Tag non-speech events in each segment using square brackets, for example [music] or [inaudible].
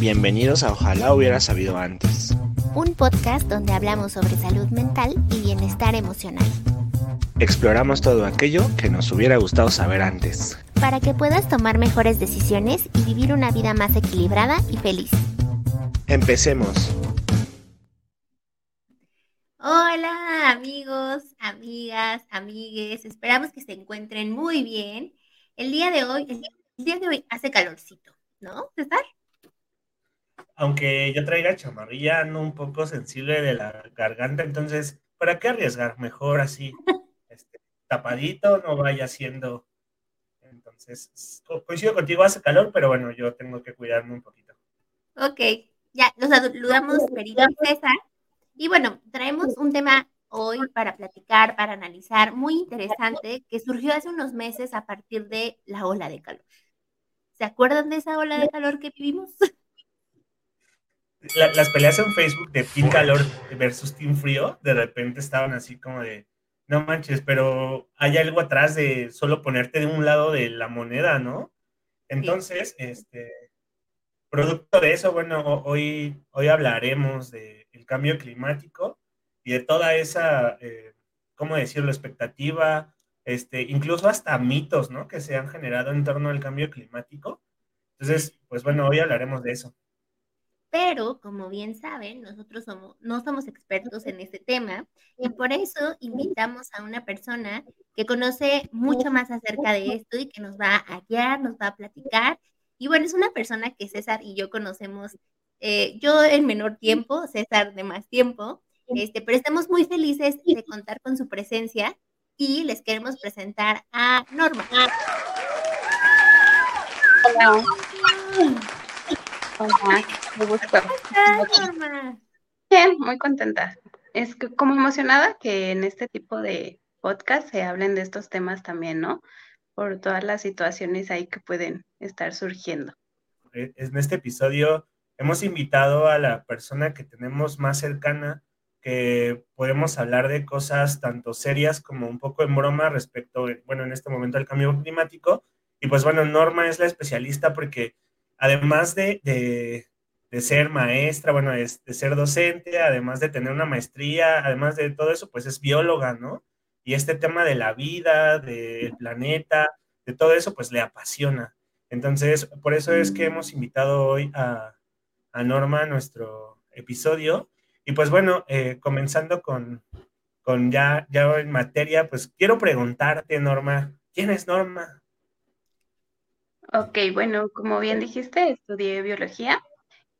Bienvenidos a Ojalá hubiera sabido antes. Un podcast donde hablamos sobre salud mental y bienestar emocional. Exploramos todo aquello que nos hubiera gustado saber antes. Para que puedas tomar mejores decisiones y vivir una vida más equilibrada y feliz. Empecemos. Hola amigos, amigas, amigues. Esperamos que se encuentren muy bien. El día de hoy, el día de hoy hace calorcito, ¿no, César? Aunque yo traiga chamarrilla, ando un poco sensible de la garganta, entonces, ¿para qué arriesgar? Mejor así, [laughs] este, tapadito, no vaya siendo. Entonces, coincido contigo, hace calor, pero bueno, yo tengo que cuidarme un poquito. Ok, ya, los saludamos, y César. Y bueno, traemos un tema hoy para platicar, para analizar, muy interesante, que surgió hace unos meses a partir de la ola de calor. ¿Se acuerdan de esa ola de calor que vivimos? [laughs] las peleas en Facebook de Team Calor versus Team Frío, de repente estaban así como de, no manches, pero hay algo atrás de solo ponerte de un lado de la moneda, ¿no? Entonces, este, producto de eso, bueno, hoy, hoy hablaremos del cambio climático y de toda esa, eh, ¿cómo decirlo?, expectativa, este, incluso hasta mitos, ¿no? Que se han generado en torno al cambio climático. Entonces, pues bueno, hoy hablaremos de eso. Pero, como bien saben, nosotros somos, no somos expertos en este tema y por eso invitamos a una persona que conoce mucho más acerca de esto y que nos va a guiar, nos va a platicar. Y bueno, es una persona que César y yo conocemos, eh, yo en menor tiempo, César de más tiempo, este, pero estamos muy felices de contar con su presencia y les queremos presentar a Norma. Hola. Hola, me. Bien, muy contenta. Es que como emocionada que en este tipo de podcast se hablen de estos temas también, ¿no? Por todas las situaciones ahí que pueden estar surgiendo. Eh, en este episodio hemos invitado a la persona que tenemos más cercana, que podemos hablar de cosas tanto serias como un poco en broma respecto, bueno, en este momento al cambio climático. Y pues bueno, Norma es la especialista porque además de, ser maestra, bueno, de, ser docente, además de tener una maestría, además de todo eso, pues es bióloga, ¿no? Y este tema de la vida, del planeta, de todo eso, pues le apasiona. Entonces, por eso es que hemos invitado hoy a, Norma a nuestro episodio. Y pues bueno, eh, comenzando con, con ya, ya en materia, pues quiero preguntarte, Norma, ¿quién es Norma? Ok, bueno, como bien dijiste, estudié biología.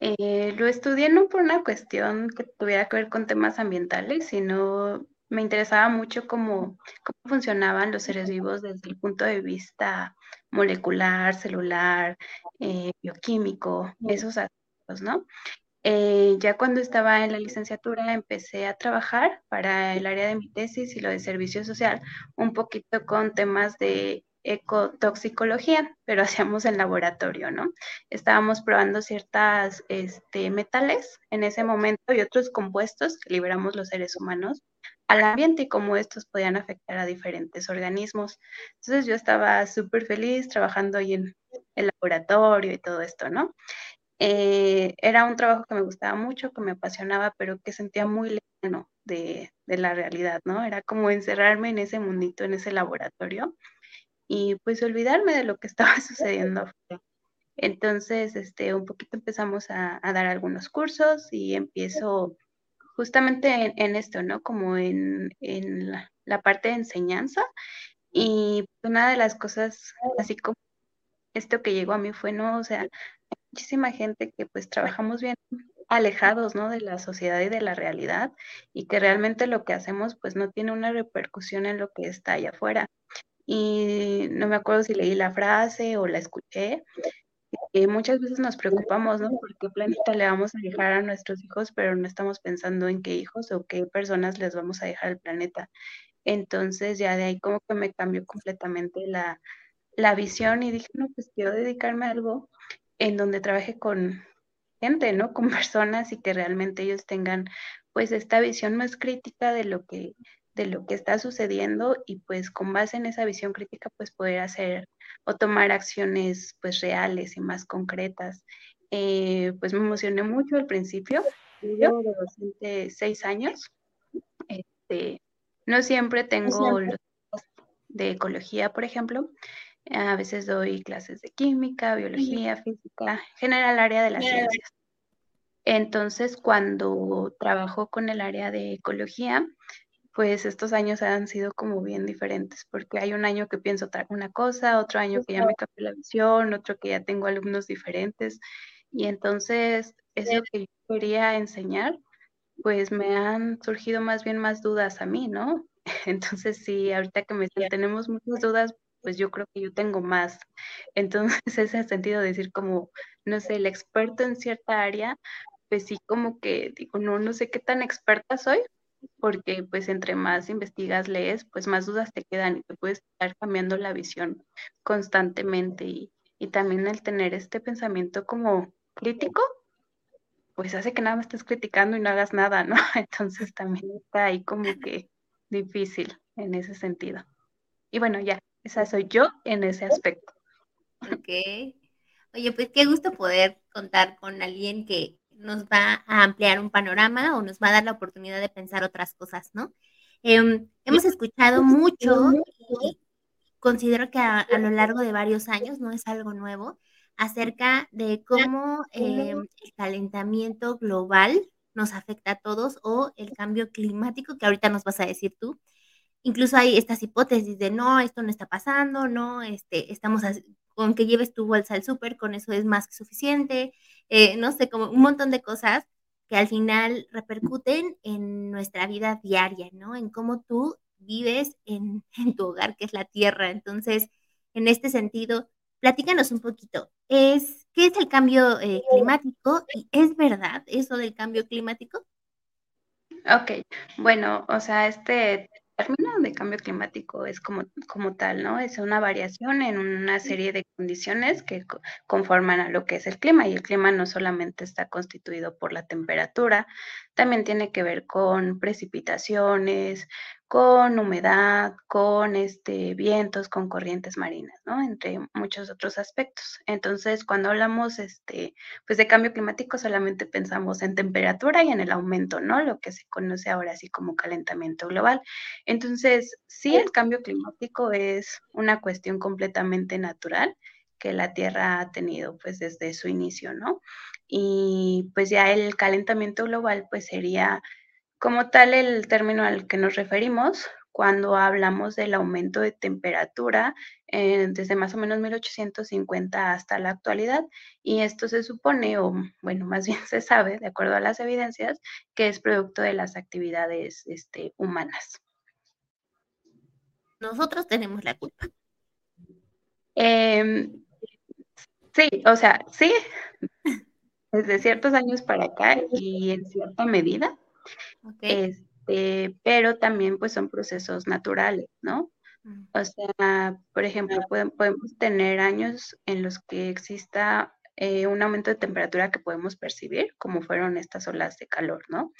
Eh, lo estudié no por una cuestión que tuviera que ver con temas ambientales, sino me interesaba mucho cómo, cómo funcionaban los seres vivos desde el punto de vista molecular, celular, eh, bioquímico, esos aspectos, ¿no? Eh, ya cuando estaba en la licenciatura empecé a trabajar para el área de mi tesis y lo de servicio social, un poquito con temas de ecotoxicología, pero [laughs] hacíamos en laboratorio, ¿no? Estábamos probando ciertas este, metales en ese momento y otros compuestos que liberamos los seres humanos al ambiente y cómo estos podían afectar a diferentes organismos. Entonces yo estaba súper feliz trabajando ahí en el laboratorio y todo esto, ¿no? Eh, era un trabajo que me gustaba mucho, que me apasionaba, pero que sentía muy lejano de, de la realidad, ¿no? Era como encerrarme en ese mundito, en ese laboratorio y pues olvidarme de lo que estaba [laughs] sucediendo. Entonces, este, un poquito empezamos a, dar algunos cursos y empiezo justamente en, esto, ¿no? Como en, la, parte de enseñanza. Y una de las cosas, así como esto que llegó a mí fue, ¿no? O sea, muchísima gente que pues trabajamos bien alejados, ¿no? De la sociedad y de la realidad y que realmente lo que hacemos pues no tiene una repercusión en lo que está allá afuera y no me acuerdo si leí la frase o la escuché. Eh, muchas veces nos preocupamos, ¿no? ¿Por qué planeta le vamos a dejar a nuestros hijos, pero no estamos pensando en qué hijos o qué personas les vamos a dejar al planeta? Entonces ya de ahí como que me cambió completamente la, la visión y dije, no, pues quiero dedicarme a algo en donde trabaje con gente, ¿no? [laughs] Con personas y que realmente ellos tengan pues esta visión más crítica de lo que de lo que está sucediendo y pues con base en esa visión crítica pues poder hacer o tomar acciones pues reales y más concretas. eh, pues me emocioné mucho al principio. Yo de docente seis años. Este, no siempre tengo los de ecología, por ejemplo. A veces doy clases de química, biología, física, general área de las ciencias. Entonces, cuando trabajo con el área de ecología, pues estos años han sido como bien diferentes, porque hay un año que pienso una cosa, otro año que ya me cambió la visión, otro que ya tengo alumnos diferentes, y entonces eso que yo quería enseñar, pues me han surgido más bien más dudas a mí, ¿no? [laughs] Entonces sí, ahorita que me tenemos muchas dudas, pues yo creo que yo tengo más. [laughs] Entonces ese sentido de decir como, no sé, el experto en cierta área, pues sí como que digo, no, no sé qué tan experta soy, porque pues entre más investigas, lees, pues más dudas te quedan y te puedes estar cambiando la visión constantemente y, y también el tener este pensamiento como crítico, pues hace que nada me estés criticando y no hagas nada, ¿no? [laughs] Entonces también está ahí como que difícil en ese sentido. Y bueno, ya, esa soy yo en ese aspecto. Ok. Oye, pues qué gusto poder contar con alguien que nos va a ampliar un panorama o nos va a dar la oportunidad de pensar otras cosas, ¿no? Em, hemos escuchado mucho y considero que a, lo largo de varios años, no es algo nuevo, acerca de cómo em, el calentamiento global nos afecta a todos o el cambio climático, que ahorita nos vas a decir tú. Incluso hay estas hipótesis de no, esto no está pasando, no, este, estamos con que lleves tu bolsa al súper, con eso es más que suficiente, eh, no sé, como un montón de cosas que al final repercuten en nuestra vida diaria, ¿no? En cómo tú vives en, [laughs] en tu hogar, que es la tierra. Entonces, en este sentido, platícanos un poquito. Es, ¿Qué es el cambio eh, climático? ¿Y es verdad eso del cambio climático? Ok, bueno, o sea, este término de cambio climático es como, como tal, ¿no? Es una variación en una serie de condiciones que conforman a lo que es el clima y el clima no solamente está constituido por la temperatura, también tiene que ver con precipitaciones, con humedad, con este, vientos, con corrientes marinas, ¿no? Entre muchos otros aspectos. Entonces, cuando hablamos este, pues de cambio climático, solamente pensamos en temperatura y en el aumento, ¿no? Lo que se conoce ahora así como calentamiento global. Entonces, sí, el cambio climático es una cuestión completamente natural que la Tierra ha tenido pues desde su inicio, ¿no? Y pues ya el calentamiento global pues sería como tal, el término al que nos referimos cuando hablamos del aumento de temperatura eh, desde más o menos 1850 hasta la actualidad, y esto se supone, o bueno, más bien [laughs] se sabe, de acuerdo a las evidencias, que es producto de las actividades este, humanas. Nosotros tenemos la culpa. Em, sí, o sea, sí, [laughs] desde ciertos años para acá y en cierta medida, este, pero también pues son procesos naturales, ¿no? Mm. O sea, por ejemplo, podemos tener años en los que exista eh, un aumento de temperatura que podemos percibir, como fueron estas olas de calor, ¿no?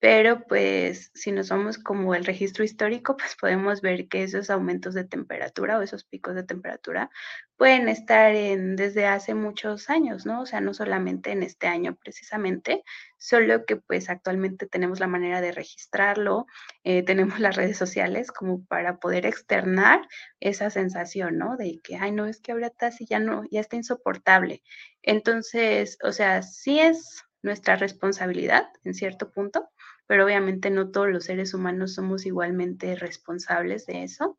Pero pues si nos vamos como el registro histórico, pues podemos ver que esos aumentos de temperatura o esos picos de temperatura pueden estar en, desde hace muchos años, ¿no? O sea, no solamente en este año precisamente, solo que pues actualmente tenemos la manera de registrarlo, eh, tenemos las redes sociales como para poder externar esa sensación, ¿no? De que, ay, no, es que ahorita sí ya no, ya está insoportable. Entonces, o sea, sí es nuestra responsabilidad en cierto punto, pero obviamente no todos los seres humanos somos igualmente responsables de eso.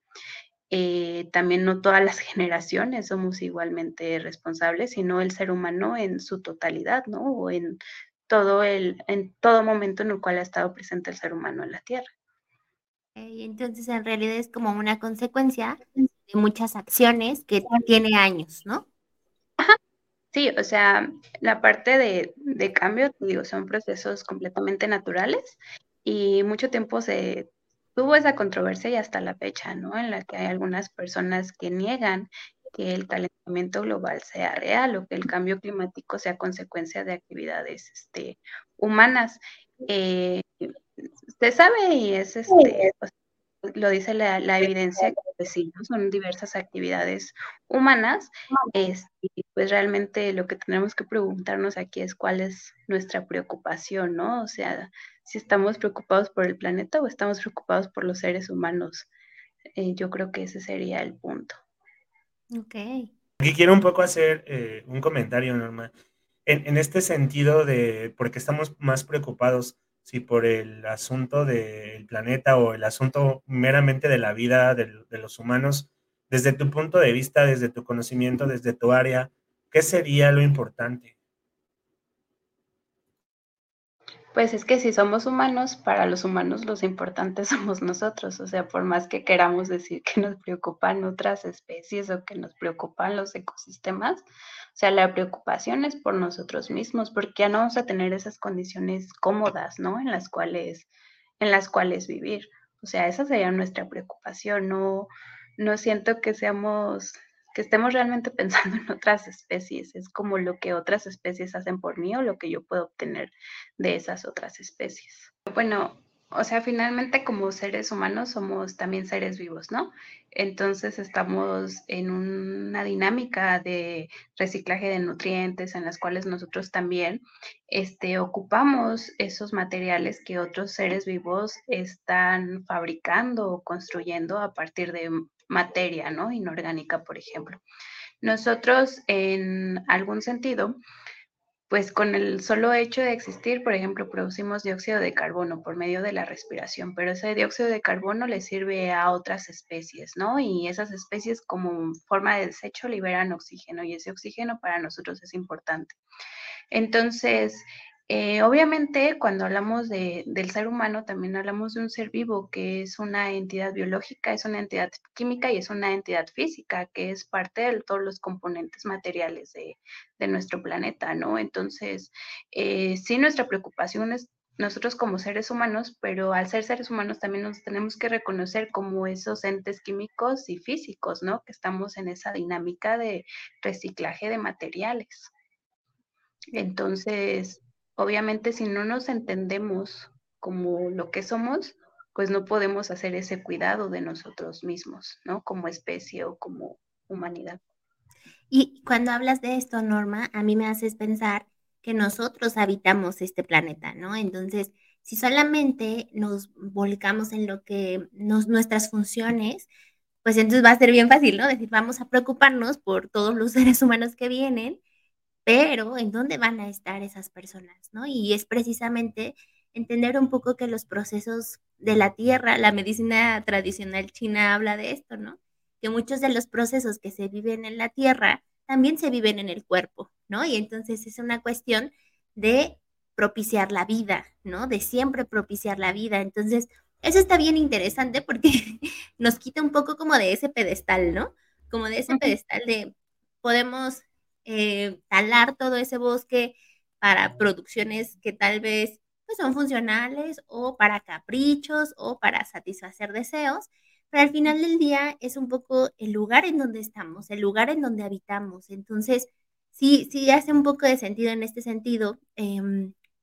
Eh, también no todas las [laughs] generaciones somos igualmente responsables, sino el ser humano en su totalidad, ¿no? O en todo el, en todo momento en el cual ha estado presente el ser humano en la Tierra. Entonces, en realidad es como una consecuencia de muchas acciones que tiene años, ¿no? Sí, o sea, la parte de, de cambio, digo, son procesos completamente naturales y mucho tiempo se tuvo esa controversia y hasta la fecha, ¿no? En la que hay algunas personas que niegan que el calentamiento global sea real o que el cambio climático sea consecuencia de actividades este, humanas. Eh, sabe y es este, lo dice la, evidencia que pues sí, son diversas actividades humanas, este, pues realmente lo que tenemos que preguntarnos aquí es cuál es nuestra preocupación, ¿no? O sea, si estamos preocupados por el planeta o estamos preocupados por los seres humanos. Eh, yo creo que ese sería el punto. Ok. Aquí quiero un poco hacer eh, un comentario, Norma. En, este sentido de, porque estamos más preocupados, si por el asunto del planeta o el asunto meramente de la vida de, de los humanos, desde tu punto de vista, desde tu conocimiento, desde tu área, ¿qué sería lo importante? Pues es que si somos humanos, para los humanos los importantes [laughs] somos nosotros, o sea, por más que queramos decir que nos preocupan otras especies o que nos preocupan los ecosistemas, o sea, la preocupación es por nosotros mismos, porque ya no vamos a tener esas condiciones cómodas, ¿no? En las cuales, en las cuales vivir. O sea, esa sería nuestra preocupación, no, no siento que seamos que estemos realmente [laughs] pensando en otras especies, es como lo que otras especies hacen por mí o lo que yo puedo obtener de esas otras especies. Bueno, o sea, finalmente como seres humanos somos también seres vivos, ¿no? Entonces estamos en una dinámica de reciclaje de nutrientes en las cuales nosotros también este, ocupamos esos materiales que otros seres vivos están fabricando o construyendo a partir de materia, ¿no? Inorgánica, por ejemplo. Nosotros, en algún sentido, pues con el solo hecho de existir, por ejemplo, producimos dióxido de carbono por medio de la respiración, pero ese dióxido de carbono le sirve a otras especies, ¿no? Y esas especies como forma de desecho liberan oxígeno y ese oxígeno para nosotros es importante. Entonces, eh, obviamente, cuando hablamos del ser humano, también hablamos de un ser vivo que es una entidad biológica, es una entidad química y es una entidad física, que es parte de todos los componentes materiales de, nuestro planeta, ¿no? Entonces, eh, sí, nuestra preocupación es nosotros como seres humanos, pero al ser seres humanos también nos tenemos que reconocer como esos entes químicos y físicos, ¿no? Que estamos en esa dinámica de reciclaje de materiales. Entonces, obviamente si no nos entendemos como lo que somos, pues no podemos hacer ese cuidado de nosotros mismos, ¿no? Como especie o como humanidad. Y cuando hablas de esto, Norma, a mí me haces pensar que nosotros habitamos este planeta, ¿no? Entonces, si solamente nos volcamos en lo que nos, nuestras funciones, pues entonces va a ser bien fácil, ¿no? Decir, vamos a preocuparnos por todos los [laughs] seres humanos que vienen pero ¿en dónde van a estar esas personas? ¿no? Y es precisamente entender un poco que los procesos de la tierra, la medicina tradicional china habla de esto, ¿no? Que muchos de los procesos que se viven en la tierra también se viven en el cuerpo, ¿no? Y entonces es una cuestión de propiciar la vida, ¿no? De siempre propiciar la vida. Entonces, eso está bien interesante porque [laughs] nos quita un poco como de ese pedestal, ¿no? Como de ese pedestal de podemos eh, talar todo ese bosque para producciones que tal vez pues, son funcionales o para caprichos o para satisfacer deseos, pero al final del día es un poco el lugar en donde estamos, el lugar en donde habitamos. Entonces, sí, sí hace un poco de sentido en este sentido, eh,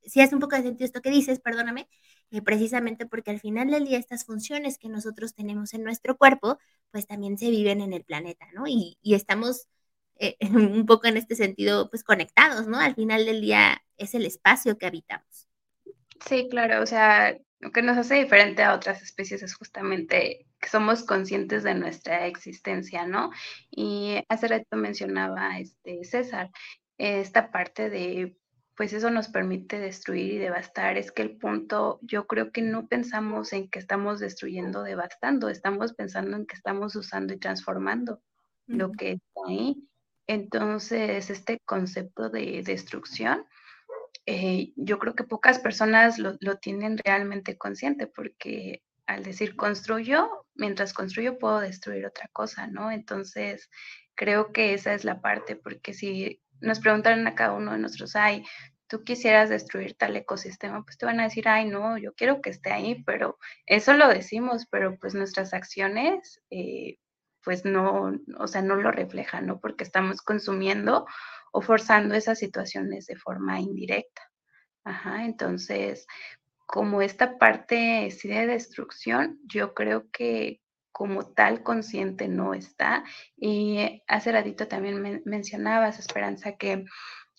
sí hace un poco de sentido esto que dices, perdóname, eh, precisamente porque al final del día estas funciones que nosotros tenemos en nuestro cuerpo, pues también se viven en el planeta, ¿no? Y, y estamos eh, [laughs] un poco en este sentido, pues conectados, ¿no? Al final del día es el espacio que habitamos. Sí, claro, o sea, lo que nos hace diferente a otras especies es justamente que somos conscientes de nuestra existencia, ¿no? Y hace rato mencionaba este César, esta parte de, pues eso nos permite destruir y devastar. Es que el punto, yo creo que no pensamos en que estamos destruyendo, devastando, estamos pensando en que estamos usando y transformando lo que está ahí. Entonces, este concepto de destrucción, eh, yo creo que pocas personas lo, tienen realmente consciente porque al decir construyo, mientras construyo puedo destruir otra cosa, ¿no? Entonces, creo que esa es la parte, porque si nos preguntaran a cada uno de nosotros, ay, tú quisieras destruir tal ecosistema, pues te van a decir, ay, no, yo quiero que esté ahí, pero eso lo decimos, pero pues nuestras acciones eh, pues no, o sea, no lo refleja, ¿no? Porque estamos consumiendo o forzando esas situaciones de forma indirecta. Ajá, entonces, como esta parte sí de destrucción, yo creo que como tal consciente no está. Y hace ratito también mencionabas, Esperanza, que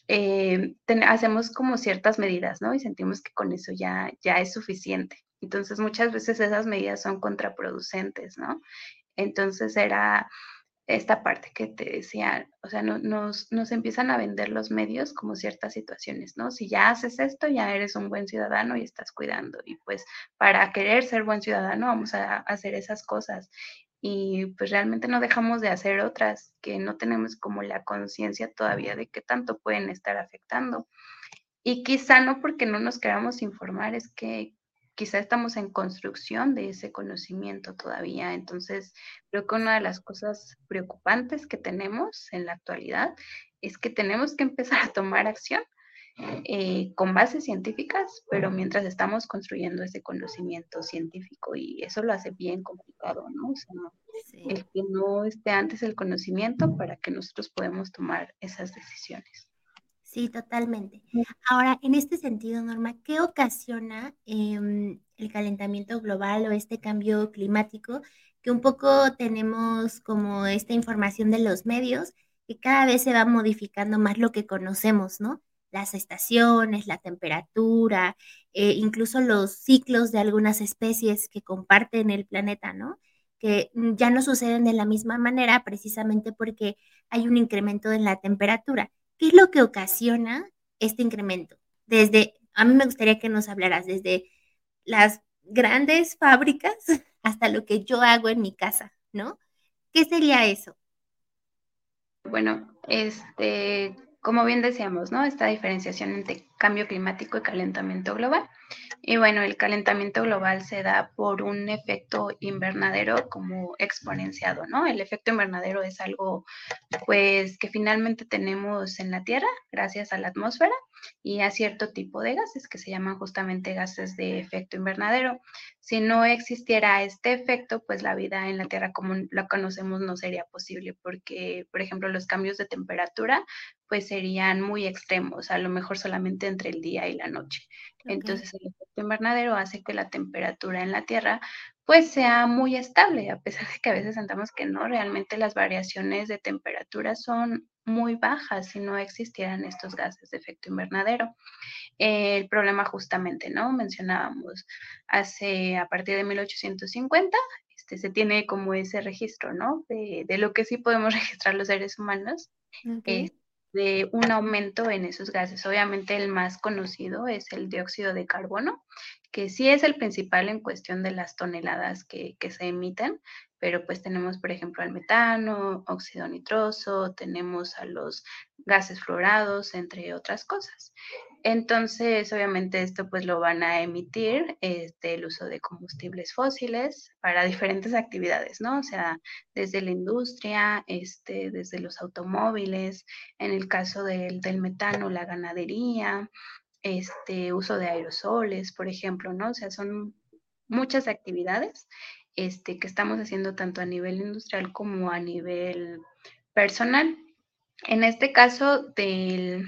eh, hacemos como ciertas medidas, ¿no? Y sentimos que con eso ya, ya es suficiente. Entonces, muchas veces esas medidas son contraproducentes, ¿no? Entonces era esta parte que te decía, o sea, nos, nos, empiezan a vender los medios como ciertas situaciones, ¿no? Si ya haces esto, ya eres un buen ciudadano y estás cuidando. Y pues para querer ser buen ciudadano vamos a hacer esas cosas. Y pues realmente no dejamos de hacer otras que no tenemos como la conciencia todavía de qué tanto pueden estar afectando. Y quizá no porque no nos queramos informar, es que quizá estamos en construcción de ese conocimiento todavía. Entonces, creo que una de las cosas preocupantes que tenemos en la actualidad es que tenemos que empezar a tomar acción eh, con bases científicas, pero mientras estamos construyendo ese conocimiento científico y eso lo hace bien complicado, ¿no? O sea, el que no esté antes el conocimiento para que nosotros podamos tomar esas decisiones. Sí, totalmente. Ahora, en este sentido, Norma, ¿qué ocasiona em, el calentamiento global o este cambio climático? Que un poco tenemos como esta información de los medios, que cada vez se va modificando más lo que conocemos, ¿no? Las estaciones, la temperatura, eh, incluso los ciclos de algunas especies que comparten el planeta, ¿no? Que mm, ya no suceden de la misma manera precisamente porque hay un incremento en la temperatura. ¿Qué es lo que ocasiona este incremento? Desde, a mí me gustaría que nos hablaras desde las grandes fábricas [laughs] hasta lo que yo hago en mi casa, ¿no? ¿Qué sería eso? Bueno, este, como bien decíamos, ¿no? Esta diferenciación entre cambio climático y calentamiento global. Y bueno, el calentamiento global se da por un efecto invernadero como exponenciado, ¿no? El efecto invernadero es algo, pues, que finalmente tenemos en la Tierra gracias a la atmósfera y a cierto tipo de gases que se llaman justamente gases de efecto invernadero. Si no existiera este efecto, pues la vida en la Tierra como la conocemos no sería posible porque, por ejemplo, los cambios de temperatura pues serían muy extremos, a lo mejor solamente entre el día y la noche. Entonces el efecto invernadero hace que la temperatura en la Tierra pues sea muy estable, a pesar de que a veces sentamos que no, realmente las variaciones de temperatura son muy bajas si no existieran estos gases de efecto invernadero. el problema justamente, ¿no? Mencionábamos hace, a partir de 1850, este, se tiene como ese registro, ¿no? De, lo que sí podemos [laughs] registrar los seres humanos. Eh, de un aumento en esos gases. Obviamente el más conocido es el dióxido de carbono, que sí es el principal en cuestión de las toneladas que, se emiten, pero pues tenemos, por ejemplo, al metano, óxido nitroso, tenemos a los gases fluorados, entre otras cosas. Entonces, obviamente esto pues lo van a emitir este, el uso de combustibles fósiles para [laughs] diferentes actividades, ¿no? O sea, desde la industria, este, desde los automóviles, en el caso del, del metano, la ganadería, este, uso de aerosoles, por ejemplo, ¿no? O sea, son muchas actividades este, que estamos haciendo tanto a nivel industrial como a nivel personal. En este caso, del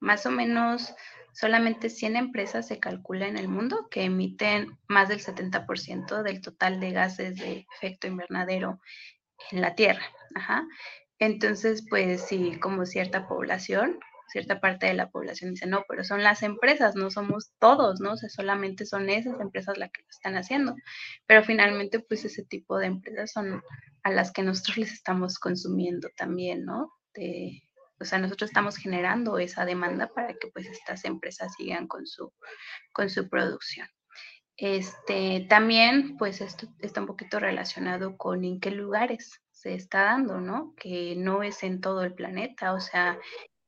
más o menos solamente 100 empresas se calcula en el mundo que emiten más del 70% del total de gases de efecto invernadero en la Tierra. Entonces, pues sí, como cierta población, cierta parte de la población dice, no, pero son las empresas, no somos todos, ¿no? O sea, solamente son esas empresas las que lo están haciendo. Pero finalmente, pues ese tipo de empresas son a las que nosotros [laughs] les estamos consumiendo también, ¿no? O sea, nosotros estamos generando esa demanda para que pues estas empresas sigan con su, con su producción. Este, también, pues esto está un poquito relacionado con en qué lugares se está dando, ¿no? Que no es en todo el planeta, o sea,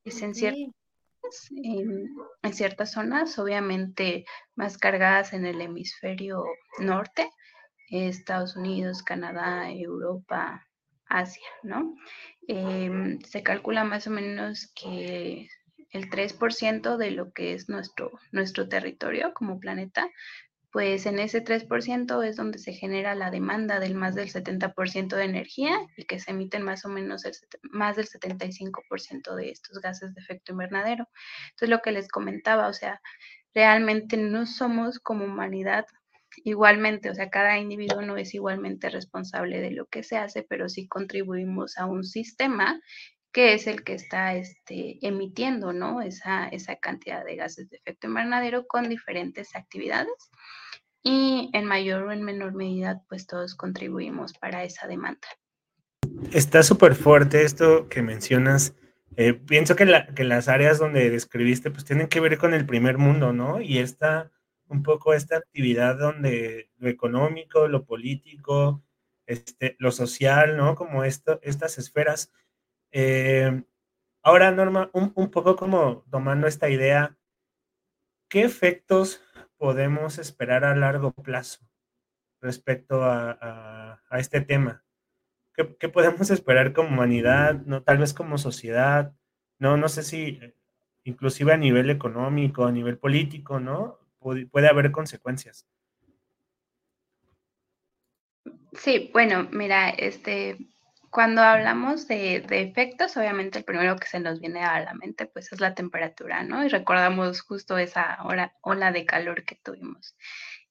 es en, ciertas, en, en ciertas zonas, obviamente más cargadas en el hemisferio norte, Estados Unidos, Canadá, Europa, Asia, ¿no? Em, se calcula más o menos que el 3% de lo que es nuestro, nuestro territorio como planeta, pues en ese 3% es donde se genera la demanda del más del 70% de energía y que se emiten más o menos el, más del 75% de estos gases de efecto invernadero. Entonces, lo que les comentaba, o sea, realmente no somos como humanidad igualmente, o sea, cada individuo no es igualmente responsable de lo que se hace, pero sí contribuimos a un sistema que es el que está este, emitiendo, ¿no? Esa, esa cantidad de gases de efecto invernadero con diferentes actividades y en mayor o en menor medida, pues todos contribuimos para esa demanda. Está súper fuerte esto que mencionas. Eh, pienso que, la, que, las áreas donde describiste pues tienen que ver con el primer mundo, ¿no? Y esta, un poco esta actividad donde lo económico, lo político, este, lo social, ¿no? Como esto, estas esferas. Eh, ahora, Norma, un, un poco como tomando esta idea, ¿qué efectos podemos esperar a largo plazo respecto a, este tema? ¿Qué, podemos esperar como humanidad, no, tal vez como sociedad? No, no sé si eh, inclusive a nivel económico, a nivel político, ¿no? Puede, haber consecuencias. Sí, bueno, mira, este, cuando hablamos de, efectos, obviamente el primero que se nos viene a la mente pues es la temperatura, ¿no? Y recordamos justo esa hora, ola de calor que tuvimos.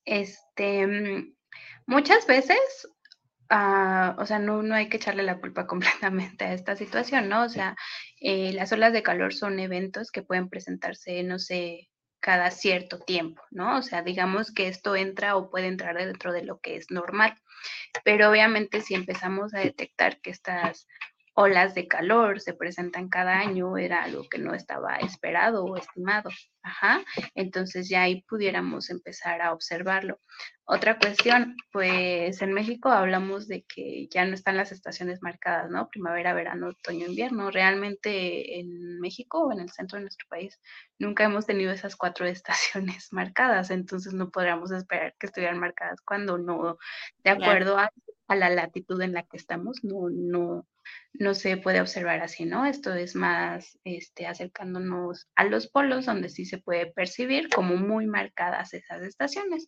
Este, mm, muchas veces, ah, o sea, no, no hay que echarle la culpa [laughs] completamente a esta situación, ¿no? O sea, eh, las olas de calor son eventos que pueden presentarse, no sé, cada cierto tiempo, ¿no? O sea, digamos que esto entra o puede entrar dentro de lo que es normal. Pero obviamente si empezamos a detectar que estas olas de calor se presentan cada año, era algo que no estaba esperado o estimado. Ajá. Entonces ya ahí pudiéramos empezar a observarlo. Otra cuestión, pues en México hablamos de que ya no están las estaciones marcadas, ¿no? Primavera, verano, otoño, invierno. Realmente en México o en el centro de nuestro país nunca hemos tenido esas cuatro [laughs] estaciones marcadas, entonces no podríamos esperar que estuvieran marcadas cuando no, de acuerdo a, a la latitud en la que estamos, no, no, no se puede observar así, ¿no? Esto es más este, acercándonos a los polos donde sí se puede percibir como muy marcadas esas estaciones.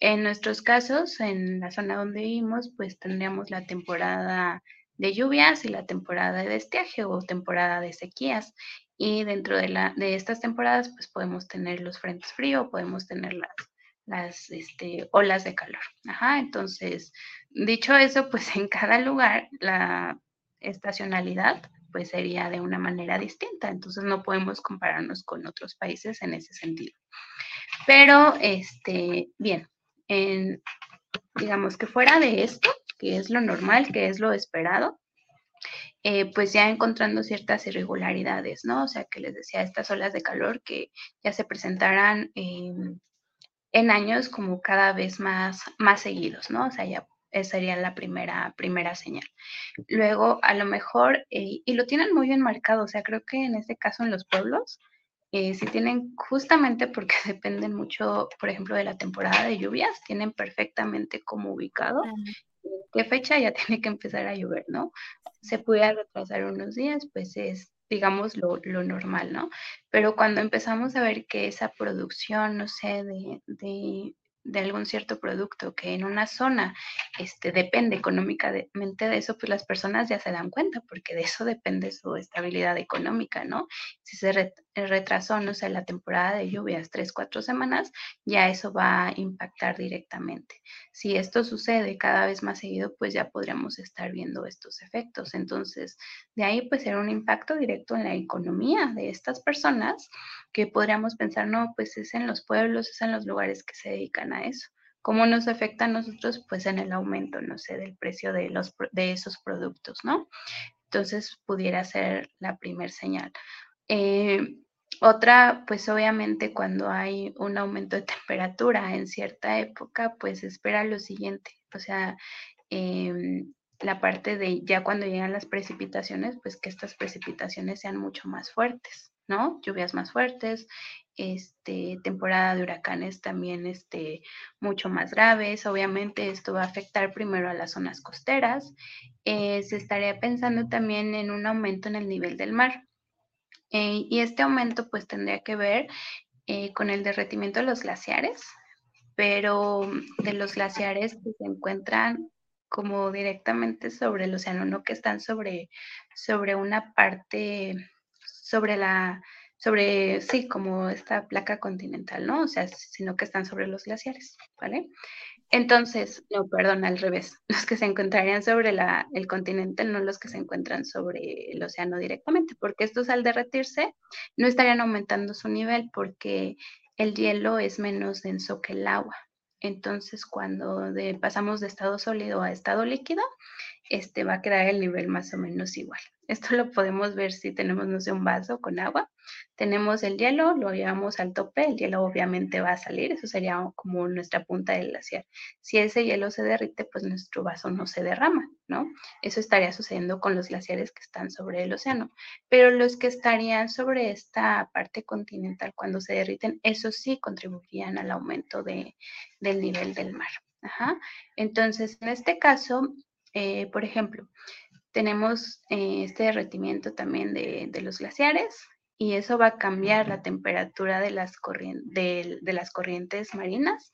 En nuestros casos, en la zona donde vivimos, pues tendríamos la temporada de lluvias y la temporada de estiaje o temporada de sequías. Y dentro de, la, de estas temporadas, pues podemos tener los frentes fríos, podemos tener las, las este, olas de calor. Ajá, entonces, dicho eso, pues en cada lugar la estacionalidad pues sería de una manera distinta, entonces no podemos compararnos con otros países en ese sentido. Pero, este, bien, digamos que fuera de esto, que es lo normal, que es lo esperado, eh, pues ya encontrando ciertas irregularidades, ¿no? O sea, que les decía, estas olas de calor que ya se presentarán en años como cada vez más, más seguidos, ¿no? O sea, ya esa sería la primera, primera señal. Luego, a lo mejor, eh, y lo tienen muy bien marcado, o sea, creo que en este caso en los pueblos, eh, si tienen justamente porque [laughs] dependen mucho, por ejemplo, de la temporada de lluvias, tienen perfectamente como ubicado qué fecha ya [laughs] tiene que empezar a llover, ¿no? Se pudiera retrasar unos días, pues es digamos, lo, lo, normal, ¿no? Pero cuando empezamos a ver que esa producción, no sé, de, de de algún cierto producto que en una zona este, depende económicamente de eso, pues las personas ya se dan cuenta, porque de eso depende su estabilidad económica, ¿no? Si se retrasó, no sé, la temporada de lluvias tres, cuatro semanas, ya eso va a impactar directamente. Si esto sucede cada vez más seguido, pues ya podríamos estar viendo estos efectos. Entonces, de ahí pues ser un impacto directo en la economía de estas personas que podríamos pensar, no, pues es en los pueblos, es en los lugares que se dedican eso. ¿Cómo nos afecta a nosotros? Pues en el aumento, no sé, del precio de, los, de esos productos, ¿no? Entonces pudiera ser la primer señal. Eh, otra, pues obviamente cuando hay un aumento de temperatura en cierta época, pues espera lo siguiente, o sea, em, la parte de ya cuando llegan las precipitaciones, pues que estas precipitaciones sean mucho más fuertes. ¿no? Lluvias más fuertes, este, temporada de huracanes también este, mucho más graves. Obviamente esto va a afectar primero a las zonas costeras. Eh, se estaría pensando también en un aumento en el nivel del mar. Eh, y este aumento pues tendría que ver eh, con el derretimiento de los glaciares, pero de los glaciares que se encuentran como directamente sobre el océano, no que están sobre, sobre una parte sobre la, sobre, sí, como esta placa continental, ¿no? O sea, sino que están sobre los glaciares, ¿vale? Entonces, no, perdón, al revés. [laughs] Los que se encontrarían sobre la, el continente, no los que se encuentran sobre el océano directamente, porque estos al derretirse no estarían aumentando su nivel porque el hielo es menos denso que el agua. Entonces, cuando pasamos de estado sólido a estado líquido, este va a quedar el nivel más o menos igual. Esto lo podemos ver si tenemos, no sé, un vaso con agua. Tenemos el hielo, lo llevamos al tope, el hielo obviamente va a salir, eso sería como nuestra punta del glaciar. Si ese hielo se derrite, pues nuestro vaso no se derrama, ¿no? Eso estaría sucediendo con los glaciares que están sobre el océano. Pero los que estarían sobre esta parte continental cuando se derriten, eso sí contribuirían al aumento de, del nivel del mar. Entonces, en este caso, eh, por ejemplo, tenemos eh, este derretimiento también de, los glaciares y eso va a cambiar la temperatura de las, de, las corrientes marinas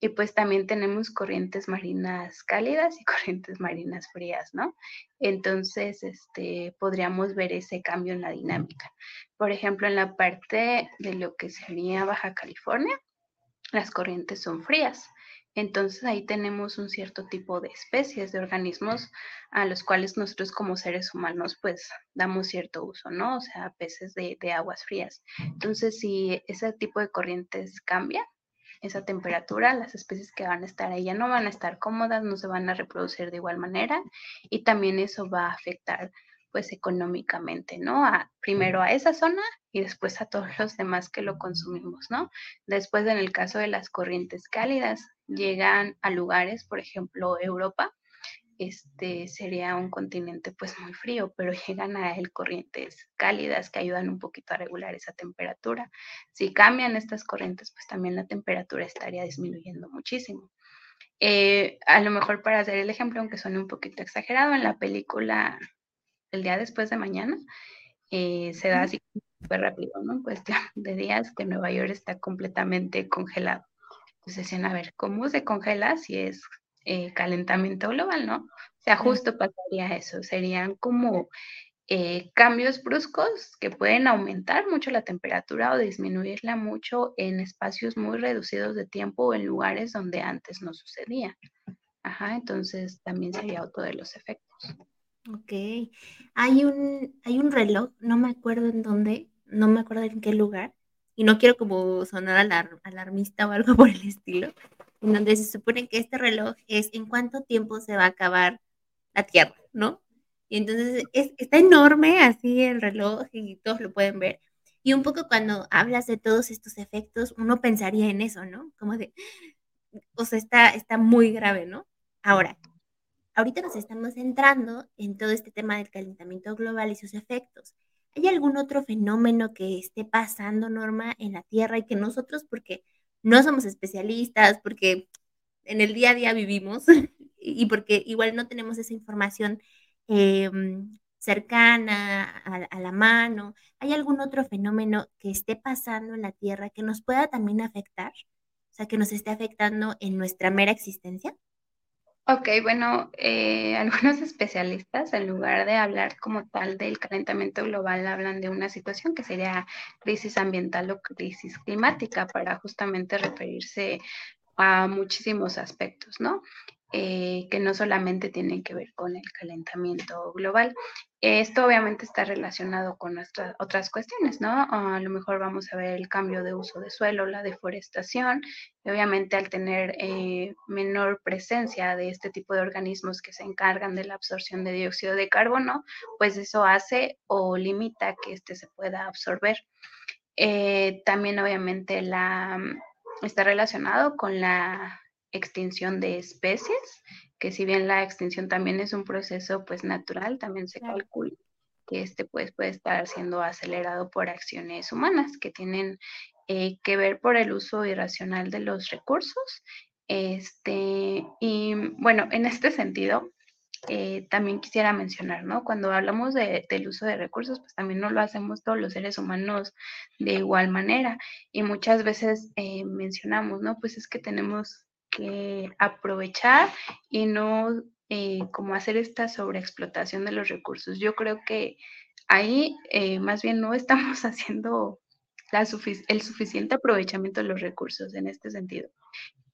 y pues también tenemos corrientes marinas cálidas y [laughs] corrientes marinas frías, ¿no? Entonces, este, podríamos ver ese cambio en la dinámica. Por ejemplo, en la parte de lo que sería Baja California, las corrientes son frías. Entonces ahí tenemos un cierto tipo de especies, de organismos a los cuales nosotros como seres humanos pues damos cierto uso, ¿no? O sea, peces de, aguas frías. Entonces si ese tipo de corrientes cambia, esa temperatura, las especies que van a estar ahí ya no van a estar cómodas, no se van a reproducir de igual manera y también eso va a afectar pues económicamente, ¿no? A, primero a esa zona y después a todos [laughs] los demás que lo consumimos, ¿no? Después en el caso de las corrientes cálidas, llegan a lugares, por ejemplo, Europa, este sería un continente pues muy frío, pero [laughs] llegan a él corrientes cálidas que ayudan un poquito a regular esa temperatura. Si cambian estas corrientes, pues también la temperatura estaría disminuyendo muchísimo. Eh, a lo mejor para hacer el ejemplo, aunque suene un poquito exagerado, en la película El día después de mañana, eh, se da así súper rápido, ¿no? En cuestión [laughs] de días que Nueva York está completamente congelado. Entonces decían, a ver, ¿cómo se congela si es eh, calentamiento global, no? O sea, justo pasaría eso, serían como eh, cambios bruscos que pueden aumentar mucho la temperatura o disminuirla mucho en espacios muy reducidos de tiempo o en lugares donde antes no sucedía. Ajá, entonces también sería otro de los efectos. Ok. Hay un, hay un reloj, no me acuerdo en dónde, no me acuerdo en qué lugar, y no quiero como sonar alarmista o algo [laughs] por el estilo, en donde se supone que este reloj es en cuánto tiempo se va a acabar la Tierra, ¿no? Y entonces es, está enorme así el reloj y todos lo pueden ver. Y un poco cuando hablas de todos estos efectos, uno pensaría en eso, ¿no? Como de, o sea, está, está muy grave, ¿no? Ahora, ahorita nos estamos centrando en todo este tema del calentamiento global y sus efectos. ¿Hay algún otro fenómeno que esté pasando, Norma, en la Tierra y que nosotros, porque no somos especialistas, porque en el día a día vivimos [laughs] y porque igual no tenemos esa información em, cercana a, la mano, ¿hay algún otro fenómeno que esté pasando en la Tierra que nos pueda también afectar? O sea, que nos esté afectando en nuestra mera existencia. Ok, bueno, eh, [laughs] algunos especialistas, en lugar de hablar como tal del calentamiento global, hablan de una situación que sería crisis ambiental o crisis climática para justamente referirse a muchísimos aspectos, ¿no? Eh, que no solamente tienen que ver con el calentamiento global. Esto obviamente está relacionado con nuestras otras cuestiones, ¿no? A lo mejor vamos a ver el cambio de uso de suelo, la deforestación, y obviamente al tener eh, menor presencia de este tipo de organismos que se encargan de la absorción de dióxido de carbono, pues eso hace o limita que éste se pueda absorber. Eh, también obviamente la, está relacionado con la extinción de especies, que si bien la extinción también es un proceso pues natural, también se calcula que este pues puede estar siendo acelerado por acciones humanas que tienen eh, que ver por el uso irracional de los recursos. Este, y bueno, en este sentido, eh, también quisiera mencionar, ¿no? Cuando hablamos de, del uso de recursos, pues también no lo hacemos todos los seres humanos de igual manera. Y muchas veces eh, mencionamos, ¿no? Pues es que tenemos que aprovechar y no eh, como hacer esta sobreexplotación de los recursos. Yo creo que ahí eh, más bien no estamos [laughs] haciendo el suficiente aprovechamiento de los recursos en este sentido,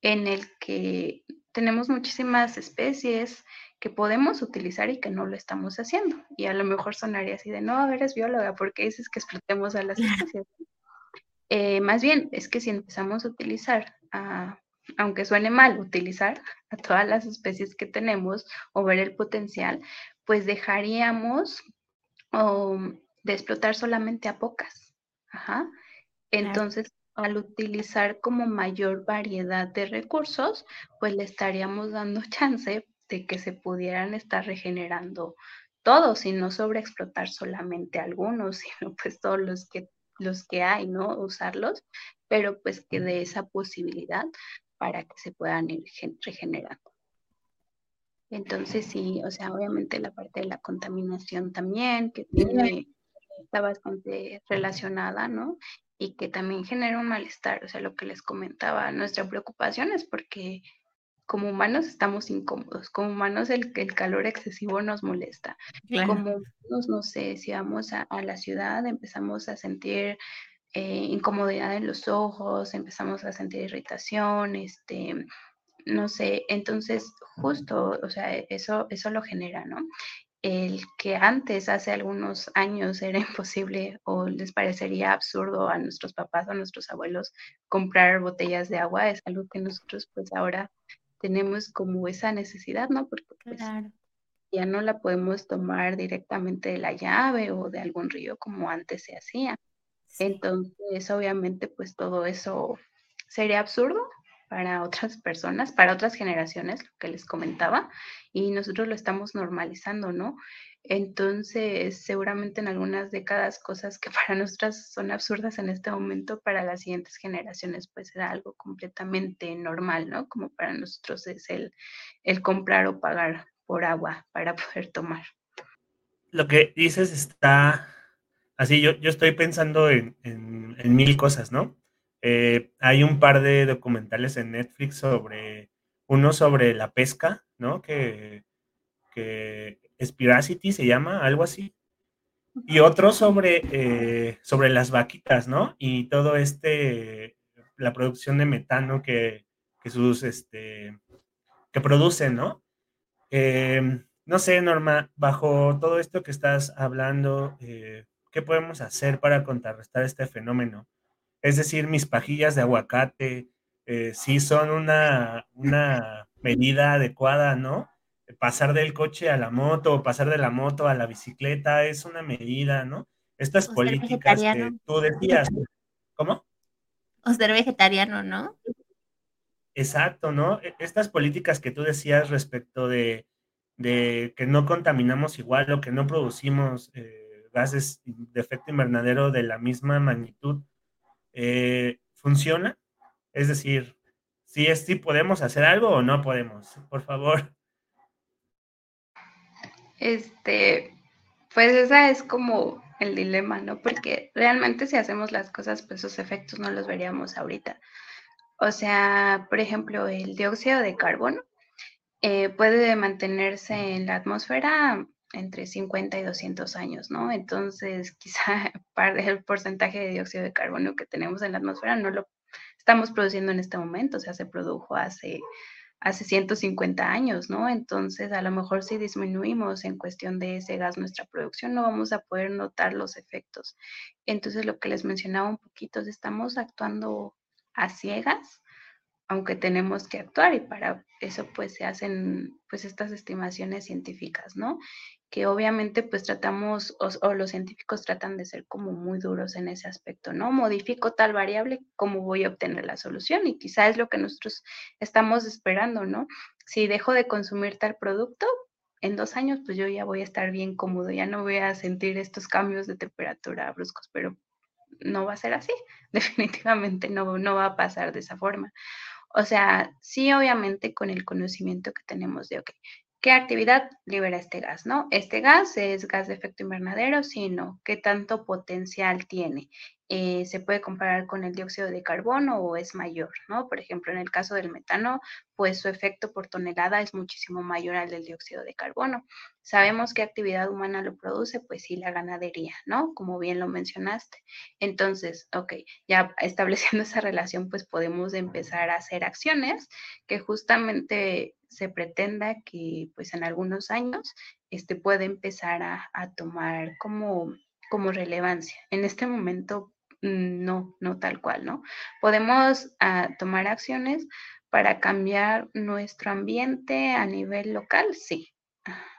en el que tenemos muchísimas especies que podemos utilizar y que no lo estamos haciendo. Y a lo mejor sonaría así de, no, a ver, es bióloga, ¿por qué dices que explotemos a las [laughs] especies? Eh, más bien, es que si empezamos a utilizar, aunque suene mal, utilizar [laughs] a todas las especies que tenemos o ver el potencial, pues dejaríamos de explotar solamente a pocas. Entonces, al utilizar como mayor variedad de recursos, pues le estaríamos dando [laughs] chance de que se pudieran estar regenerando todos y no sobreexplotar solamente algunos, [laughs] sino pues todos los que, los que hay, ¿no? Usarlos, pero pues que dé esa posibilidad para que se puedan ir regenerando. Entonces sí, o sea, obviamente la parte de la contaminación también, que tiene, está bastante relacionada, ¿no? Y que también genera un malestar, o sea, lo que les comentaba, nuestra preocupación es porque como humanos estamos incómodos, como humanos el, el calor excesivo nos molesta, como humanos, no sé, si vamos a, la ciudad empezamos a sentir eh, incomodidad en los ojos, empezamos a sentir irritación, este, no sé, entonces justo, o sea, eso, eso lo genera, ¿no? El que antes, hace algunos años, era [laughs] imposible o les parecería absurdo a nuestros papás o a nuestros abuelos comprar botellas de agua, es algo que nosotros pues ahora tenemos como esa necesidad, ¿no? Porque pues, ya no la podemos tomar directamente de la llave o de algún río como antes se hacía. Entonces, obviamente, pues todo eso sería absurdo para otras personas, para otras generaciones, lo que les comentaba, y nosotros lo estamos normalizando, ¿no? Entonces, seguramente en algunas décadas cosas que [laughs] para nosotras son absurdas en este momento, para las siguientes generaciones pues será algo completamente normal, ¿no? Como para nosotros es el, el comprar o pagar por agua para [laughs] poder tomar. Lo que dices está así, yo, yo estoy pensando en, en, mil cosas, ¿no? Eh, hay un par de documentales en Netflix sobre, uno sobre la pesca, ¿no? Que, que Spiracity se llama, algo así. Y otro sobre, eh, sobre las vaquitas, ¿no? Y todo este, la producción de metano que, sus, este, que producen, ¿no? Em, no sé, Norma, bajo todo esto que estás hablando, eh, ¿qué podemos hacer para contrarrestar este fenómeno? Es decir, mis pajillas de aguacate, eh, sí son una, una medida adecuada, ¿no? pasar del coche a la moto pasar de la moto a la bicicleta es una medida, ¿no? Estas políticas que tú decías, ¿cómo? O ser vegetariano, ¿no? Exacto, ¿no? E, estas políticas que tú decías respecto de, que no contaminamos igual o que no producimos eh, gases de efecto invernadero de la misma magnitud, eh, ¿funciona? Es decir, si es si podemos hacer algo o no podemos. Por favor, este, pues esa es como el dilema, ¿no? Porque realmente si hacemos las cosas, pues esos efectos no los veríamos ahorita. O sea, por ejemplo, el dióxido de carbono eh, puede mantenerse en la atmósfera entre 50 y 200 años, ¿no? Entonces, [laughs] quizá el porcentaje de dióxido de carbono que tenemos en la atmósfera no lo estamos produciendo en este momento, o sea, se produjo hace hace 150 años, ¿no? Entonces, a lo mejor si disminuimos en cuestión de ese gas nuestra producción, no vamos a poder notar los efectos. Entonces, lo que les mencionaba un poquito, es estamos actuando a ciegas, aunque tenemos que actuar y para eso pues se hacen pues estas estimaciones científicas, ¿no? Que obviamente pues tratamos o, los científicos tratan de ser como muy duros en ese aspecto, ¿no? Modifico tal variable, ¿cómo voy a obtener la solución? Y quizá es lo que nosotros estamos esperando, ¿no? Si dejo de consumir tal producto, en dos años pues yo ya voy a estar bien cómodo, ya no voy a sentir estos cambios de temperatura bruscos, pero no va a ser así, [laughs] definitivamente no, no va a pasar de esa forma. O sea, sí, obviamente con el conocimiento que tenemos de, ok, ¿Qué actividad libera este gas? ¿No? Este gas es gas de efecto invernadero, sino qué tanto potencial tiene. Eh, se puede comparar con el dióxido de carbono o es mayor, ¿no? Por ejemplo, en el caso del metano, pues su efecto por tonelada es muchísimo mayor al del dióxido de carbono. Sabemos qué actividad humana lo produce, pues sí, la ganadería, ¿no? Como bien lo mencionaste. Entonces, ok, ya estableciendo [laughs] esa relación, pues podemos empezar a hacer acciones que justamente se pretenda que pues en algunos años este puede empezar a, tomar como, como relevancia. En este momento no, no tal cual, ¿no? Podemos ah, tomar acciones para cambiar nuestro ambiente a nivel local, sí.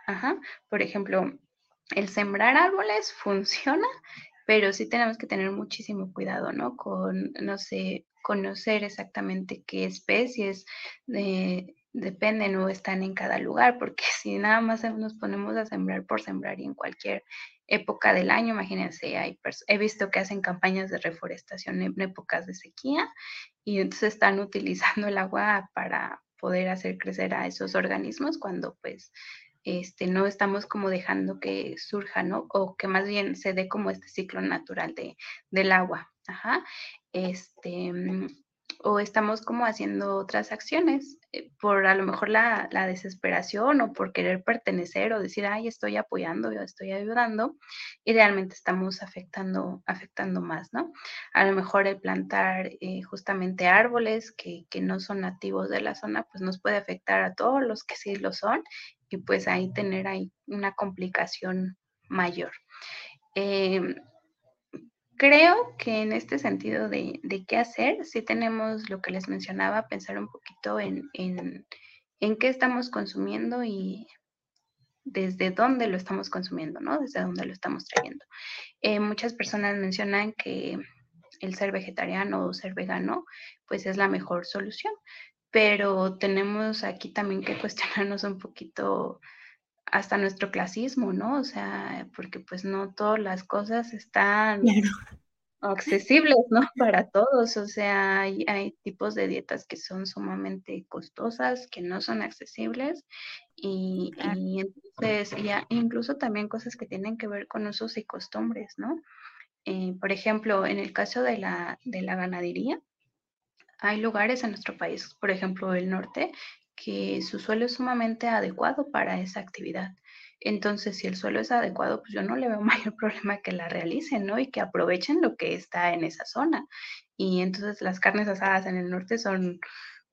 Ajá. Por ejemplo, el sembrar árboles funciona, pero sí tenemos que tener muchísimo cuidado, ¿no? Con, no sé, conocer exactamente qué especies de, dependen o están en cada lugar, porque [laughs] si nada más nos ponemos a sembrar por sembrar y en cualquier época del año, imagínense, hay he visto que hacen campañas de reforestación en épocas de sequía y entonces están [laughs] utilizando el agua para poder hacer crecer a esos organismos cuando pues este, no estamos como dejando que surja, ¿no? O que más bien se dé como este ciclo natural de, del agua. Ajá. Este, o estamos como haciendo otras acciones eh, por a lo mejor la, desesperación o por querer pertenecer o decir, ay, estoy apoyando, yo estoy ayudando, y realmente estamos afectando, afectando más, ¿no? A lo mejor el plantar eh, justamente árboles que, que, no son nativos de la zona, pues nos puede afectar a todos los que sí lo son y pues ahí tener ahí una complicación mayor. Eh, Creo que en este sentido de, qué hacer, sí tenemos lo que les mencionaba, pensar un poquito en, qué estamos consumiendo y desde dónde lo estamos consumiendo, ¿no? Desde dónde lo estamos trayendo. Eh, muchas personas mencionan que el ser vegetariano o ser vegano, pues es la mejor solución, pero tenemos aquí también que [laughs] cuestionarnos un poquito hasta nuestro clasismo, ¿no? O sea, porque pues no todas las cosas están accesibles, ¿no? [laughs] Para todos, o sea, hay, tipos de dietas que son sumamente costosas, que no son accesibles y, entonces ya incluso también cosas que tienen que ver con usos y costumbres, ¿no? Eh, por ejemplo, en el caso de la, de la ganadería, hay lugares en nuestro país, por ejemplo, el norte, que su suelo es sumamente adecuado para esa actividad. Entonces, si el suelo es adecuado, pues yo no le veo [laughs] mayor problema que la realicen, ¿no? Y que aprovechen lo que está en esa zona. Y entonces las carnes asadas en el norte son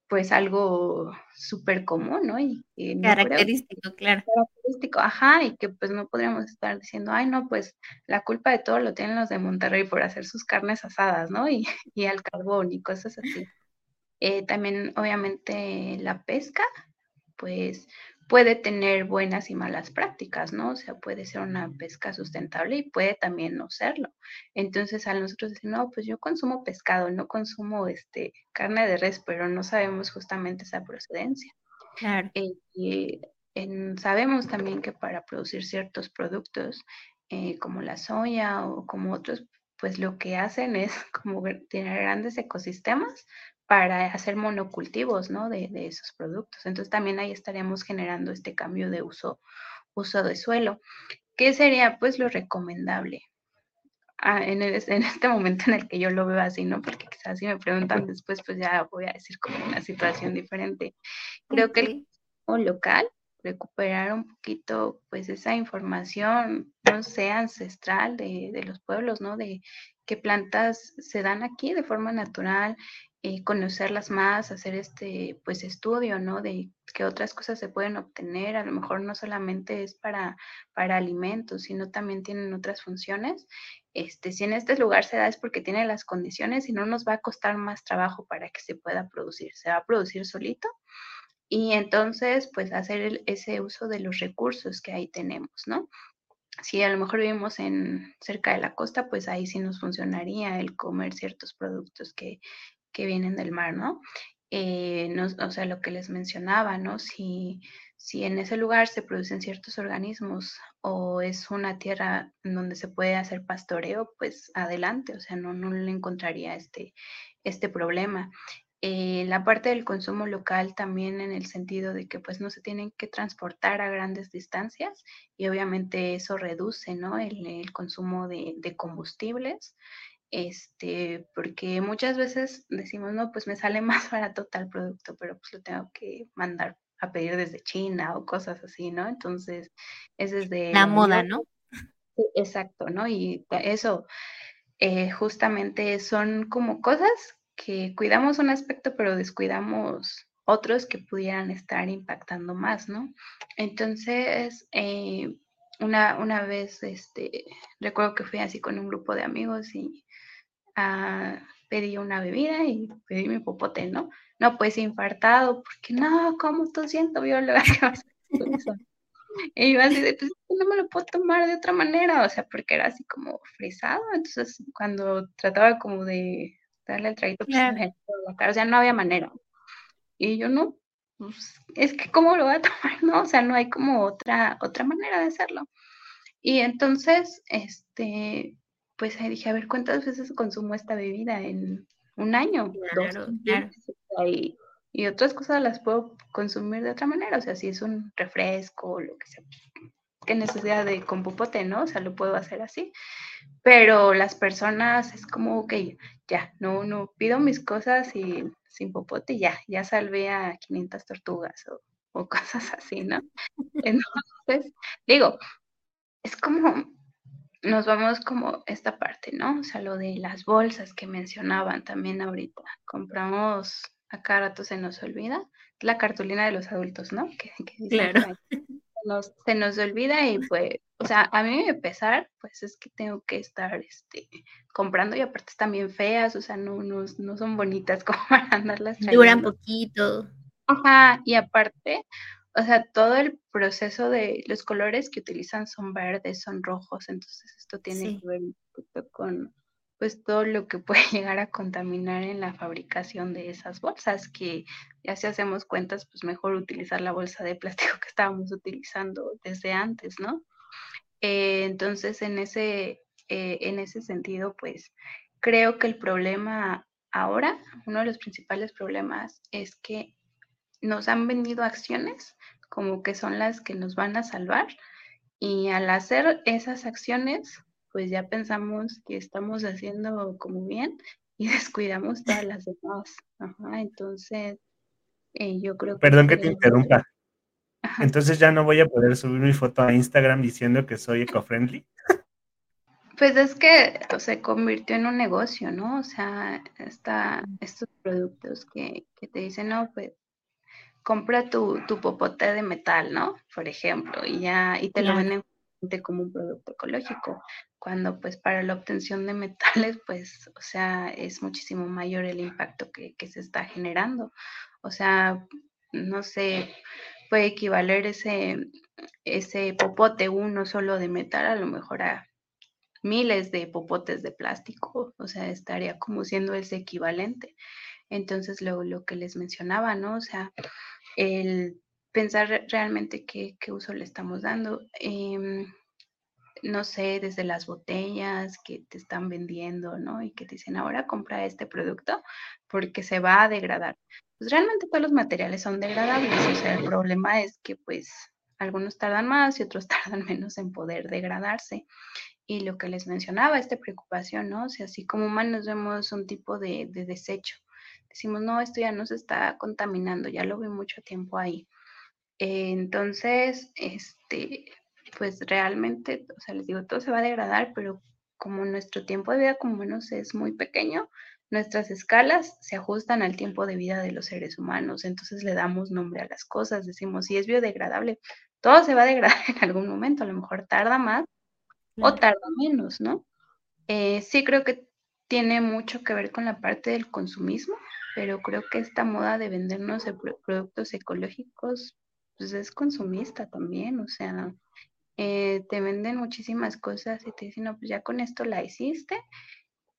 pues algo súper común, ¿no? Y, característico, claro. Característico, ajá, y que pues no podríamos estar diciendo, ay, no, pues la culpa de todo lo tienen los de Monterrey por hacer sus carnes asadas, ¿no? Y, [laughs] y al carbón y cosas así. Eh, también, obviamente, la pesca, pues puede tener buenas y malas prácticas, ¿no? O sea, puede ser una pesca sustentable y puede también no serlo. Entonces, a nosotros decir, no, pues yo consumo pescado, no consumo este, carne de res, pero no sabemos justamente esa procedencia. Claro. Eh, sabemos también que para producir ciertos productos, eh, como la soya o como otros, pues lo que hacen es [laughs] como tener grandes ecosistemas para hacer monocultivos, ¿no? De, esos productos. Entonces también ahí estaríamos generando este cambio de uso, uso de suelo. ¿Qué sería pues lo recomendable? Ah, en, en, este momento en el que yo lo veo así, ¿no? Porque quizás si me preguntan después, pues ya voy a decir como una situación diferente. Creo que el local, recuperar un poquito pues esa información, no sé, ancestral de, de los pueblos, ¿no? De qué plantas se dan aquí de forma natural, eh, conocerlas más, hacer este pues estudio, ¿no? De qué otras cosas se pueden obtener, a lo mejor no solamente es para, para alimentos, sino también tienen otras funciones. Este, si en este lugar se da es porque tiene las condiciones y no nos va a costar más trabajo para que se pueda producir, se va a producir solito y entonces pues hacer ese uso de los recursos que ahí tenemos, ¿no? si a lo mejor vivimos en cerca de la costa, pues ahí sí nos funcionaría el comer ciertos productos que, que vienen del mar, ¿no? Eh, o sea, lo que les mencionaba, ¿no? Si, si en ese lugar se producen ciertos organismos o es una tierra donde se puede hacer pastoreo, pues adelante, o sea, no, no le encontraría este, este problema. Eh, la parte del consumo local también en el sentido de que pues no se tienen que transportar a grandes distancias y obviamente eso reduce, ¿no? El, consumo de combustibles este, porque muchas veces decimos, no, pues me sale [laughs] más barato tal producto, pero pues lo tengo que mandar a pedir desde China o cosas así, ¿no? Entonces, es desde... La moda, ¿no? exacto, ¿no? Y eso, eh, justamente son como cosas que cuidamos un aspecto, pero descuidamos otros que pudieran estar impactando más, ¿no? Entonces, eh, una, una vez, este, recuerdo que fui así con un grupo de amigos y ah, pedí una bebida y pedí mi popote, ¿no? No, pues infartado, porque no, ¿cómo tú siento bióloga? y yo así de, pues no me lo puedo tomar de otra manera, o sea, porque era así como frisado, entonces cuando trataba como de darle el traguito, pues o sea, no había manera. Y yo no, pues, es que cómo lo voy a tomar, ¿no? O sea, no hay como otra, otra manera de hacerlo. Y entonces, este, pues ahí dije, a ver, ¿cuántas veces consumo esta bebida en un año? Claro, claro. Y, y, otras cosas las puedo consumir de otra manera, o sea, si es un refresco o lo que sea, qué necesidad de con popote, ¿no? O sea, lo puedo hacer así. Pero las personas es como, ok, ya, no, no, pido mis cosas y sin popote, ya, ya salvé a 500 tortugas o, o [laughs] cosas así, ¿no? [laughs] Entonces, digo, es como, nos vamos como esta parte, ¿no? O sea, lo de las bolsas que mencionaban también ahorita. Compramos, a cada rato se nos olvida, la cartulina de los adultos, ¿no? Que, claro. Nos, se nos olvida y pues, o sea, a mí me pesar, pues es que tengo que estar este, comprando y aparte están bien feas, o sea, no, no, no son bonitas [laughs] como para andarlas. Duran poquito. Ajá, y aparte, o sea, todo el proceso de los colores que utilizan son verdes, son rojos, entonces esto tiene que ver con pues todo lo que [laughs] puede llegar a contaminar en la fabricación de esas bolsas, que ya si hacemos cuentas, pues mejor utilizar la bolsa de plástico que estábamos utilizando desde antes, ¿no? Eh, entonces, en ese, eh, en ese sentido, pues creo que el problema ahora, uno de los principales problemas es que nos han vendido acciones como que son las que nos van a salvar y al hacer esas acciones, pues ya pensamos que estamos haciendo como bien y [laughs] descuidamos todas [laughs] las demás. entonces, eh, yo creo que... Perdón que te interrumpa. Entonces ya no voy a poder subir mi foto a Instagram diciendo que soy eco-friendly. Pues es que se convirtió en un negocio, ¿no? O sea, está, estos productos que, que te dicen, no, pues compra tu, tu, popote de metal, ¿no? Por ejemplo, y ya, y te lo venden como un producto ecológico, cuando pues para la obtención de metales, [laughs] pues, o sea, es muchísimo mayor el impacto que, que se está generando. O sea, no sé, puede equivaler ese, ese popote uno solo de metal a lo mejor a miles de popotes de plástico, o sea, estaría como siendo ese equivalente. Entonces, lo, lo que les mencionaba, ¿no? O sea, el pensar realmente qué, qué uso le estamos dando. Eh, no sé, desde las botellas que te están vendiendo, ¿no? Y que te dicen, ahora compra este producto porque se va a degradar. Pues realmente todos los materiales son degradables, o sea, el problema es que pues algunos tardan más y otros [laughs] tardan menos en poder degradarse. Y lo que les mencionaba, esta preocupación, ¿no? O sea, así como humanos vemos un tipo de, de desecho. Decimos, no, esto ya no se está contaminando, ya lo vi mucho tiempo ahí. entonces, este, pues realmente, o sea, les digo, todo se va a degradar, pero como nuestro tiempo de vida como menos es muy pequeño, nuestras escalas se ajustan al tiempo de vida de los seres humanos, entonces le damos nombre a las cosas, decimos, si es biodegradable, todo se va a degradar [laughs] en algún momento, a lo mejor tarda más o tarda menos, ¿no? Eh, sí creo que tiene mucho que ver con la parte del consumismo, pero creo que esta moda de vendernos productos ecológicos, pues es consumista también, o sea, eh, te venden muchísimas cosas y te dicen, no, pues ya con esto la hiciste.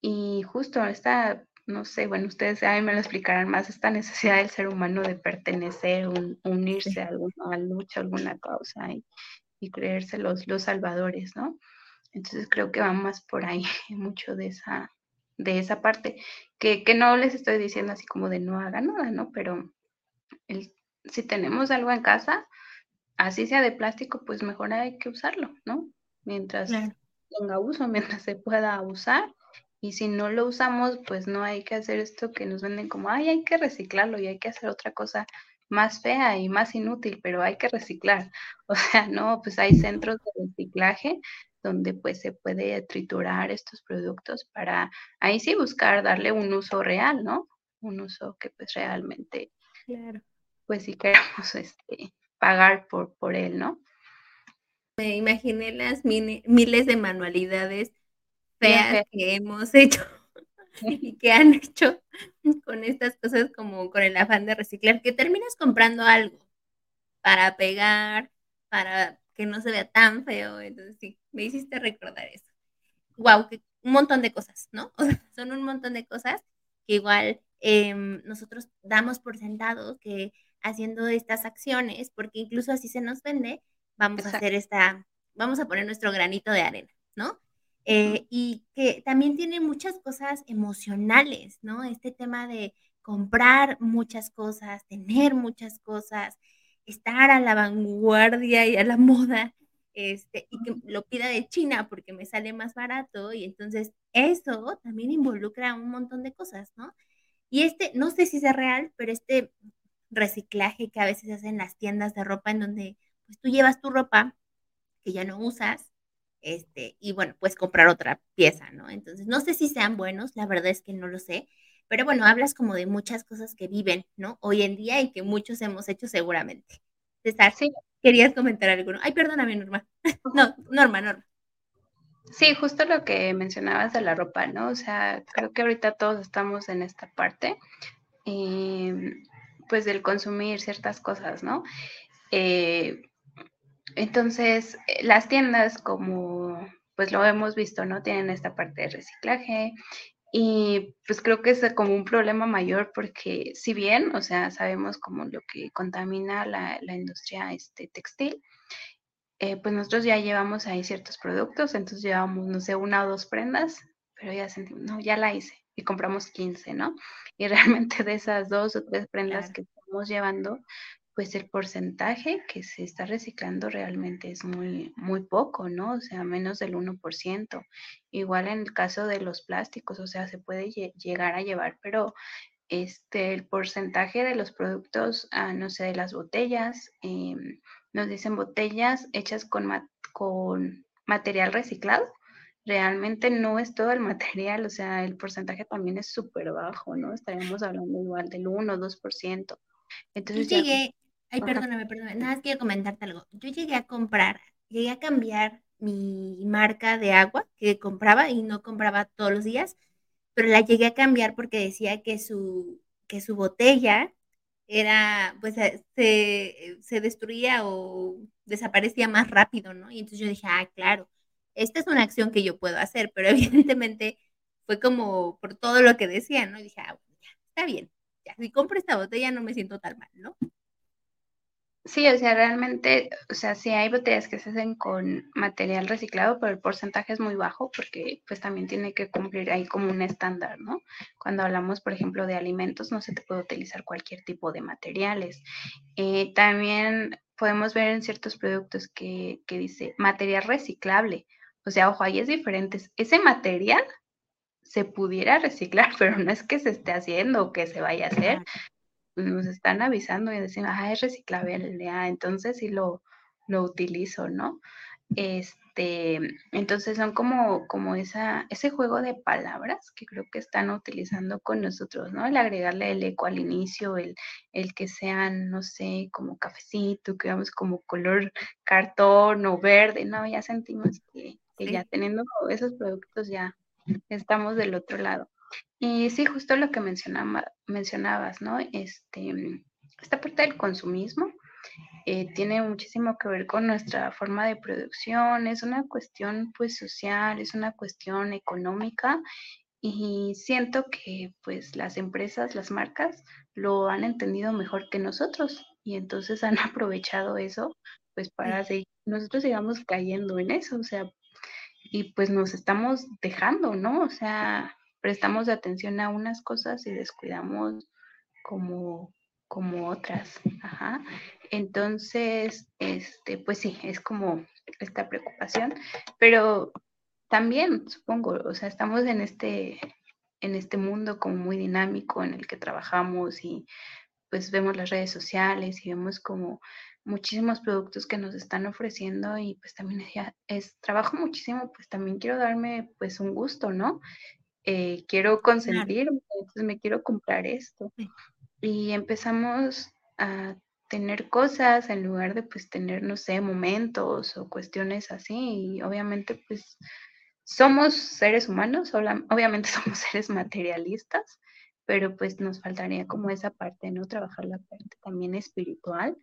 Y justo esta, no sé, bueno, ustedes a mí me lo explicarán más, esta necesidad del ser humano de pertenecer, unirse a alguna lucha, alguna causa y, y creerse los, los salvadores, ¿no? Entonces creo que va más por ahí [laughs] mucho de esa, de esa parte, que, que no les estoy diciendo así como de no haga nada, ¿no? Pero el, si tenemos algo en casa, así sea de plástico, pues mejor hay que usarlo, ¿no? Mientras tenga uso, [laughs] mientras se pueda usar Y si no lo usamos, pues no hay que hacer esto que nos venden como, ay, hay que reciclarlo y hay que hacer otra cosa más fea y más inútil, pero hay que reciclar. [laughs] O sea, no, pues hay centros de reciclaje donde pues se puede triturar estos productos para ahí sí buscar darle un uso real, ¿no? Un uso que pues realmente, Claro. pues sí queremos este, pagar por, por él, ¿no? Me imaginé las mini- miles de manualidades feas que hemos hecho y [laughs] que han hecho con estas cosas como con el afán de reciclar, que terminas comprando algo para pegar, para que no se vea tan feo. Entonces sí, me hiciste recordar eso. Wow, que un montón de cosas, ¿no? [laughs] O sea, son un montón de cosas que igual em, nosotros damos por sentado que haciendo estas acciones, porque incluso así se nos vende, vamos a hacer esta, vamos a poner nuestro granito de arena, ¿no? Eh, y que también tiene muchas cosas emocionales, ¿no? Este tema de comprar muchas cosas, tener muchas cosas, estar a la vanguardia y a la [laughs] moda, este, y que lo pida de China porque me sale más barato, y entonces eso también involucra un montón de cosas, ¿no? Y este, no sé si es real, pero este reciclaje que a veces hacen en las tiendas de ropa en donde pues tú llevas tu ropa que ya no usas, este, y bueno, pues comprar otra pieza, ¿no? Entonces, no sé si sean buenos, la verdad es que no lo sé, pero bueno, hablas como de muchas cosas que viven, ¿no? Hoy en día y que muchos hemos hecho seguramente. César, Sí, ¿querías comentar alguno? Ay, perdóname, Norma. [laughs] No, [laughs] Norma, Norma. Sí, justo lo que mencionabas de la ropa, ¿no? O sea, creo que ahorita todos estamos en esta parte, eh, pues del consumir ciertas cosas, ¿no? Eh, entonces, eh, las tiendas, como pues lo hemos visto, ¿no? Tienen esta parte de reciclaje y pues creo que es como un problema mayor porque si bien, o sea, sabemos como lo que contamina la, la industria este, textil, eh, pues nosotros ya llevamos ahí ciertos productos, entonces llevamos, no sé, una o dos prendas, pero ya sentimos, no, ya la hice y compramos 15, ¿no? Y [laughs] realmente de esas dos o tres prendas Claro. que estamos llevando, pues el porcentaje que se está reciclando realmente es muy, muy poco, ¿no? O sea, menos del 1%. Igual en el caso de los plásticos, o sea, se puede lle- llegar a llevar, pero este, el porcentaje de los productos, ah, no sé, de las botellas, em, nos dicen botellas hechas con, ma- con material reciclado. Realmente no es todo el [laughs] material, o sea, el porcentaje también es súper bajo, ¿no? Estaríamos hablando igual del 1 o 2%. Yo Entonces ay, Ajá. perdóname, perdóname, nada más quiero comentarte algo. Yo llegué a comprar, llegué a cambiar mi marca de agua que compraba y no compraba todos los días, pero la llegué a cambiar porque decía que su, que su botella era, pues eh, se, se destruía o desaparecía más rápido, ¿no? Y entonces yo dije, ah, claro, esta es una acción que yo puedo hacer, pero [laughs] evidentemente fue como por todo lo que decía, ¿no? Y dije, ah, bueno, ya, está bien, ya, si compro esta botella no me siento tan mal, ¿no? Sí, o sea, realmente, o sea, sí hay botellas que se hacen con material reciclado, pero el porcentaje es muy bajo porque pues también tiene que cumplir ahí como un estándar, ¿no? Cuando hablamos, por ejemplo, de alimentos, no se te puede utilizar cualquier tipo de materiales. Eh, también podemos ver en ciertos productos que, que dice material reciclable. O sea, ojo, ahí es diferente. Ese material se pudiera reciclar, [laughs] pero no es que se esté haciendo o que se vaya a hacer nos están avisando y decimos, ah, es reciclable, entonces sí lo, lo utilizo, ¿no? Este, entonces son como, como esa, ese juego de palabras que creo que están utilizando con nosotros, ¿no? El agregarle el eco al inicio, el, el que sean, no sé, como cafecito, que vamos como color cartón o verde, ¿no? Ya sentimos que, que Sí. ya teniendo esos productos ya estamos del otro lado. Y sí, justo lo que mencionaba, mencionabas, ¿no? Este, esta parte del consumismo eh, tiene muchísimo que ver con nuestra forma de producción, es una cuestión pues social, es una cuestión económica y siento que pues las empresas, las marcas lo han entendido mejor que nosotros y entonces han [laughs] aprovechado eso pues para seguir, nosotros sigamos cayendo en eso, o sea, y pues nos estamos dejando, ¿no? O sea, prestamos atención a unas cosas y descuidamos como, como otras. Entonces, este, pues sí, es como esta preocupación, pero también, supongo, o sea, estamos en este, en este mundo como muy dinámico en el que trabajamos y pues vemos las redes sociales y vemos como muchísimos productos que nos están ofreciendo y pues también es, trabajo muchísimo, pues también quiero darme pues un gusto, ¿no? Eh, quiero consentirme, entonces me quiero comprar esto. Y empezamos a tener cosas en lugar de pues tener, no sé, momentos o cuestiones así. Y obviamente pues somos seres humanos, obviamente [laughs] somos seres materialistas, pero pues nos faltaría como esa parte, ¿no? Trabajar la parte también espiritual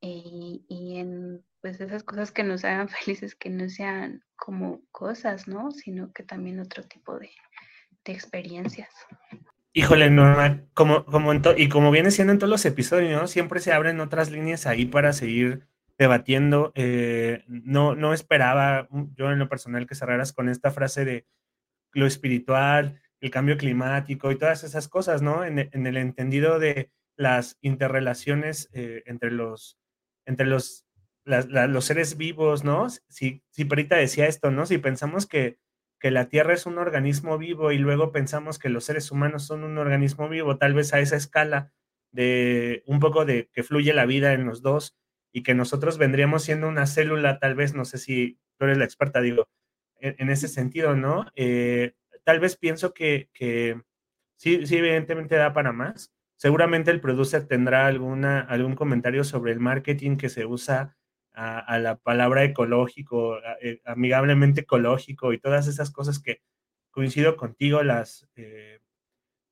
y, y en pues esas cosas que nos hagan [laughs] felices, que no sean como cosas, ¿no? Sino que también otro tipo de, experiencias. Híjole, Norma, como, como y como viene siendo en todos los episodios, ¿no? Siempre se abren otras líneas ahí para seguir debatiendo. Eh, no, no esperaba yo en lo personal que cerraras con esta frase de lo espiritual, el cambio climático y todas esas cosas, ¿no? En, el entendido de las interrelaciones eh, entre los, entre los, los seres vivos, ¿no? Si, si Perita decía esto, ¿no? Si pensamos que que la Tierra es un organismo vivo y luego pensamos que los seres humanos son un organismo vivo, tal vez a esa escala de un poco de que fluye la vida en los dos y que nosotros vendríamos siendo una célula, tal vez, no sé si tú eres la experta, digo, en, ese sentido, ¿no? Eh, tal vez pienso que, que sí, sí, evidentemente da para más. Seguramente el producer tendrá alguna, algún comentario sobre el marketing que se usa a, la palabra ecológico, eh, amigablemente ecológico y todas esas cosas que coincido contigo, las, eh,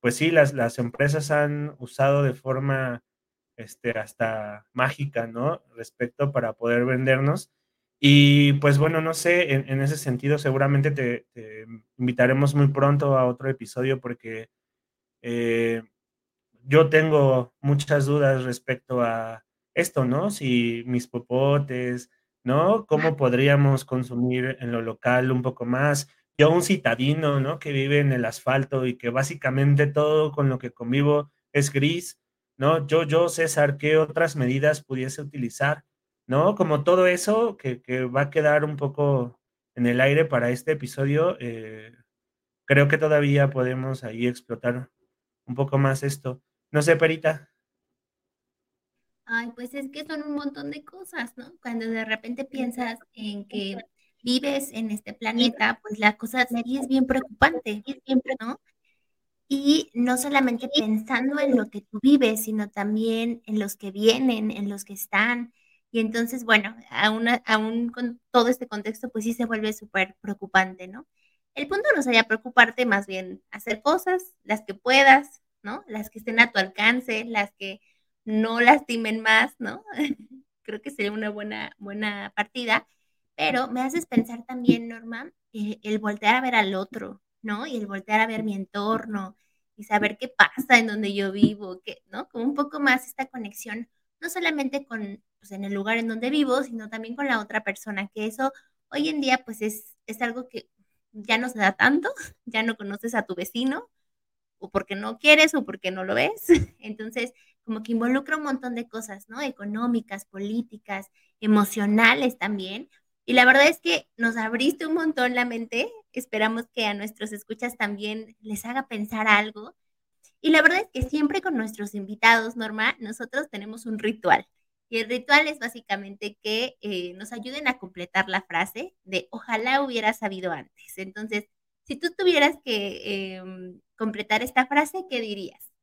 pues sí, las, las empresas han usado de forma este, hasta mágica, ¿no? Respecto para poder vendernos. Y pues bueno, no sé, en, ese sentido seguramente te, invitaremos muy pronto a otro episodio porque eh, yo tengo muchas dudas respecto a esto, ¿no? Si mis popotes, ¿no? ¿Cómo podríamos consumir en lo local un poco más? Yo, un citadino, ¿no? Que vive en el asfalto y que básicamente todo con lo que convivo es gris, ¿no? Yo, yo, César, ¿qué otras medidas pudiese utilizar? ¿No? Como todo eso que, va a quedar un poco en el aire para este episodio, eh, creo que todavía podemos ahí explotar un poco más esto. No sé, Perita. Ay, pues es que son un montón de cosas, ¿no? Cuando de repente piensas en que vives en este planeta, pues la cosa sí es bien preocupante, ¿no? Y no solamente pensando en lo que tú vives, sino también en los que vienen, en los que están. Y entonces, bueno, aún, aún con todo este contexto, pues sí se vuelve súper preocupante, ¿no? El punto no sería preocuparte, más bien hacer cosas, las que puedas, ¿no? Las que estén a tu alcance, las que no lastimen más, ¿no? [laughs] Creo que sería una buena, buena partida, pero me haces pensar también, Norma, eh, el voltear a ver al otro, ¿no? Y el voltear a ver mi entorno y saber qué pasa en donde yo vivo, ¿no? Como un poco más esta conexión, no solamente con, pues, en el lugar en donde vivo, sino también con la otra persona, que eso hoy en día, pues, es, es algo que ya no se da tanto, [laughs] ya no conoces a tu vecino, o porque no quieres o porque no lo ves. [laughs] Entonces, como que involucra un montón de cosas, ¿no? Económicas, políticas, emocionales también. Y la verdad es que nos abriste un montón la mente. Esperamos que a nuestros escuchas también les haga pensar algo. Y la verdad es que siempre con nuestros invitados, Norma, nosotros tenemos un ritual. Y el ritual es básicamente que eh, nos ayuden a completar la frase de ojalá hubiera sabido antes. Entonces, si tú tuvieras que em, completar esta frase, ¿qué dirías?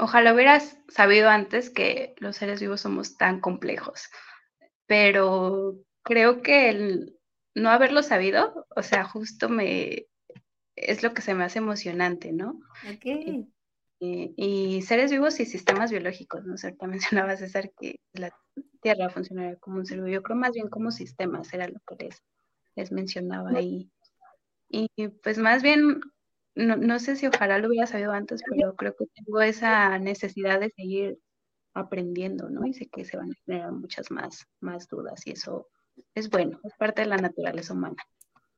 Ojalá hubieras sabido antes que los seres vivos somos tan complejos, pero creo que el no haberlo sabido, o sea, justo me es lo que se me hace emocionante, ¿no? Ok. Y, seres vivos y sistemas biológicos, ¿no? Cierto, [laughs] mencionaba César que la Tierra funcionaría como un ser vivo, yo creo más bien como sistemas, era lo que les, les mencionaba ahí. Y pues más bien no, no sé si ojalá lo hubiera sabido antes, pero creo que tengo esa necesidad de seguir aprendiendo, ¿no? Y sé que se van a generar muchas más, más dudas y eso es bueno, es parte de la naturaleza humana.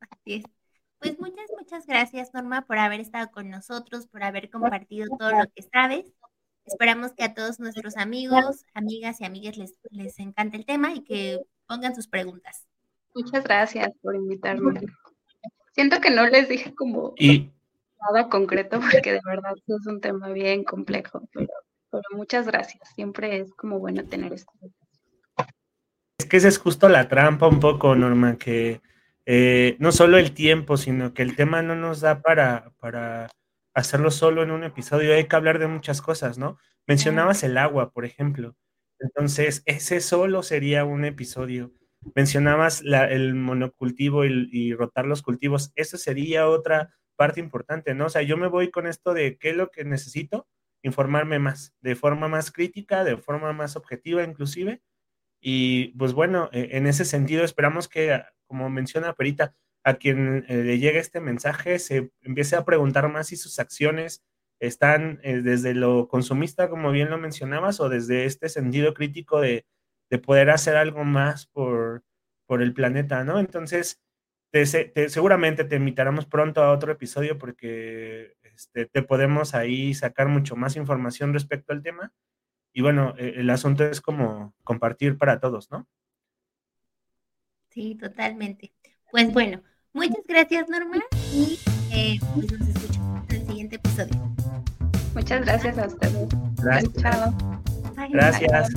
Así es. Pues muchas, muchas gracias, Norma, por haber estado con nosotros, por haber compartido todo lo que sabes. Esperamos que a todos nuestros amigos, amigas y amigas les, les encante el tema y que pongan sus preguntas. Muchas gracias por invitarme. Siento que no les dije como nada concreto porque de verdad es un tema bien complejo, pero, muchas gracias. Siempre es como bueno tener esto. Es que esa es justo la trampa un poco, Norma, que eh, no solo el tiempo, sino que el tema no nos da para, para hacerlo solo en un episodio. Hay que hablar de muchas cosas, ¿no? Mencionabas el agua, por ejemplo. Entonces, ese solo sería un episodio. Mencionabas el monocultivo y, rotar los cultivos. Esa sería otra parte importante, ¿no? O sea, yo me voy con esto de qué es lo que necesito, informarme más, de forma más crítica, de forma más objetiva inclusive. Y pues bueno, e, en ese sentido esperamos que, como menciona Perita, a quien eh, le llegue este mensaje se empiece a preguntar más si sus acciones están eh, desde lo consumista, como bien lo mencionabas, o desde este sentido crítico de, poder hacer algo más por, por, el planeta, ¿no? Entonces, seguramente te invitaremos pronto a otro episodio porque este, te podemos ahí sacar mucho más información respecto al tema. Y bueno, e, el asunto es como compartir para todos, ¿no? Sí, totalmente. Pues bueno, muchas gracias Norma y eh, pues nos escuchamos en el siguiente episodio. Muchas gracias a ustedes. Gracias. Chao. Gracias.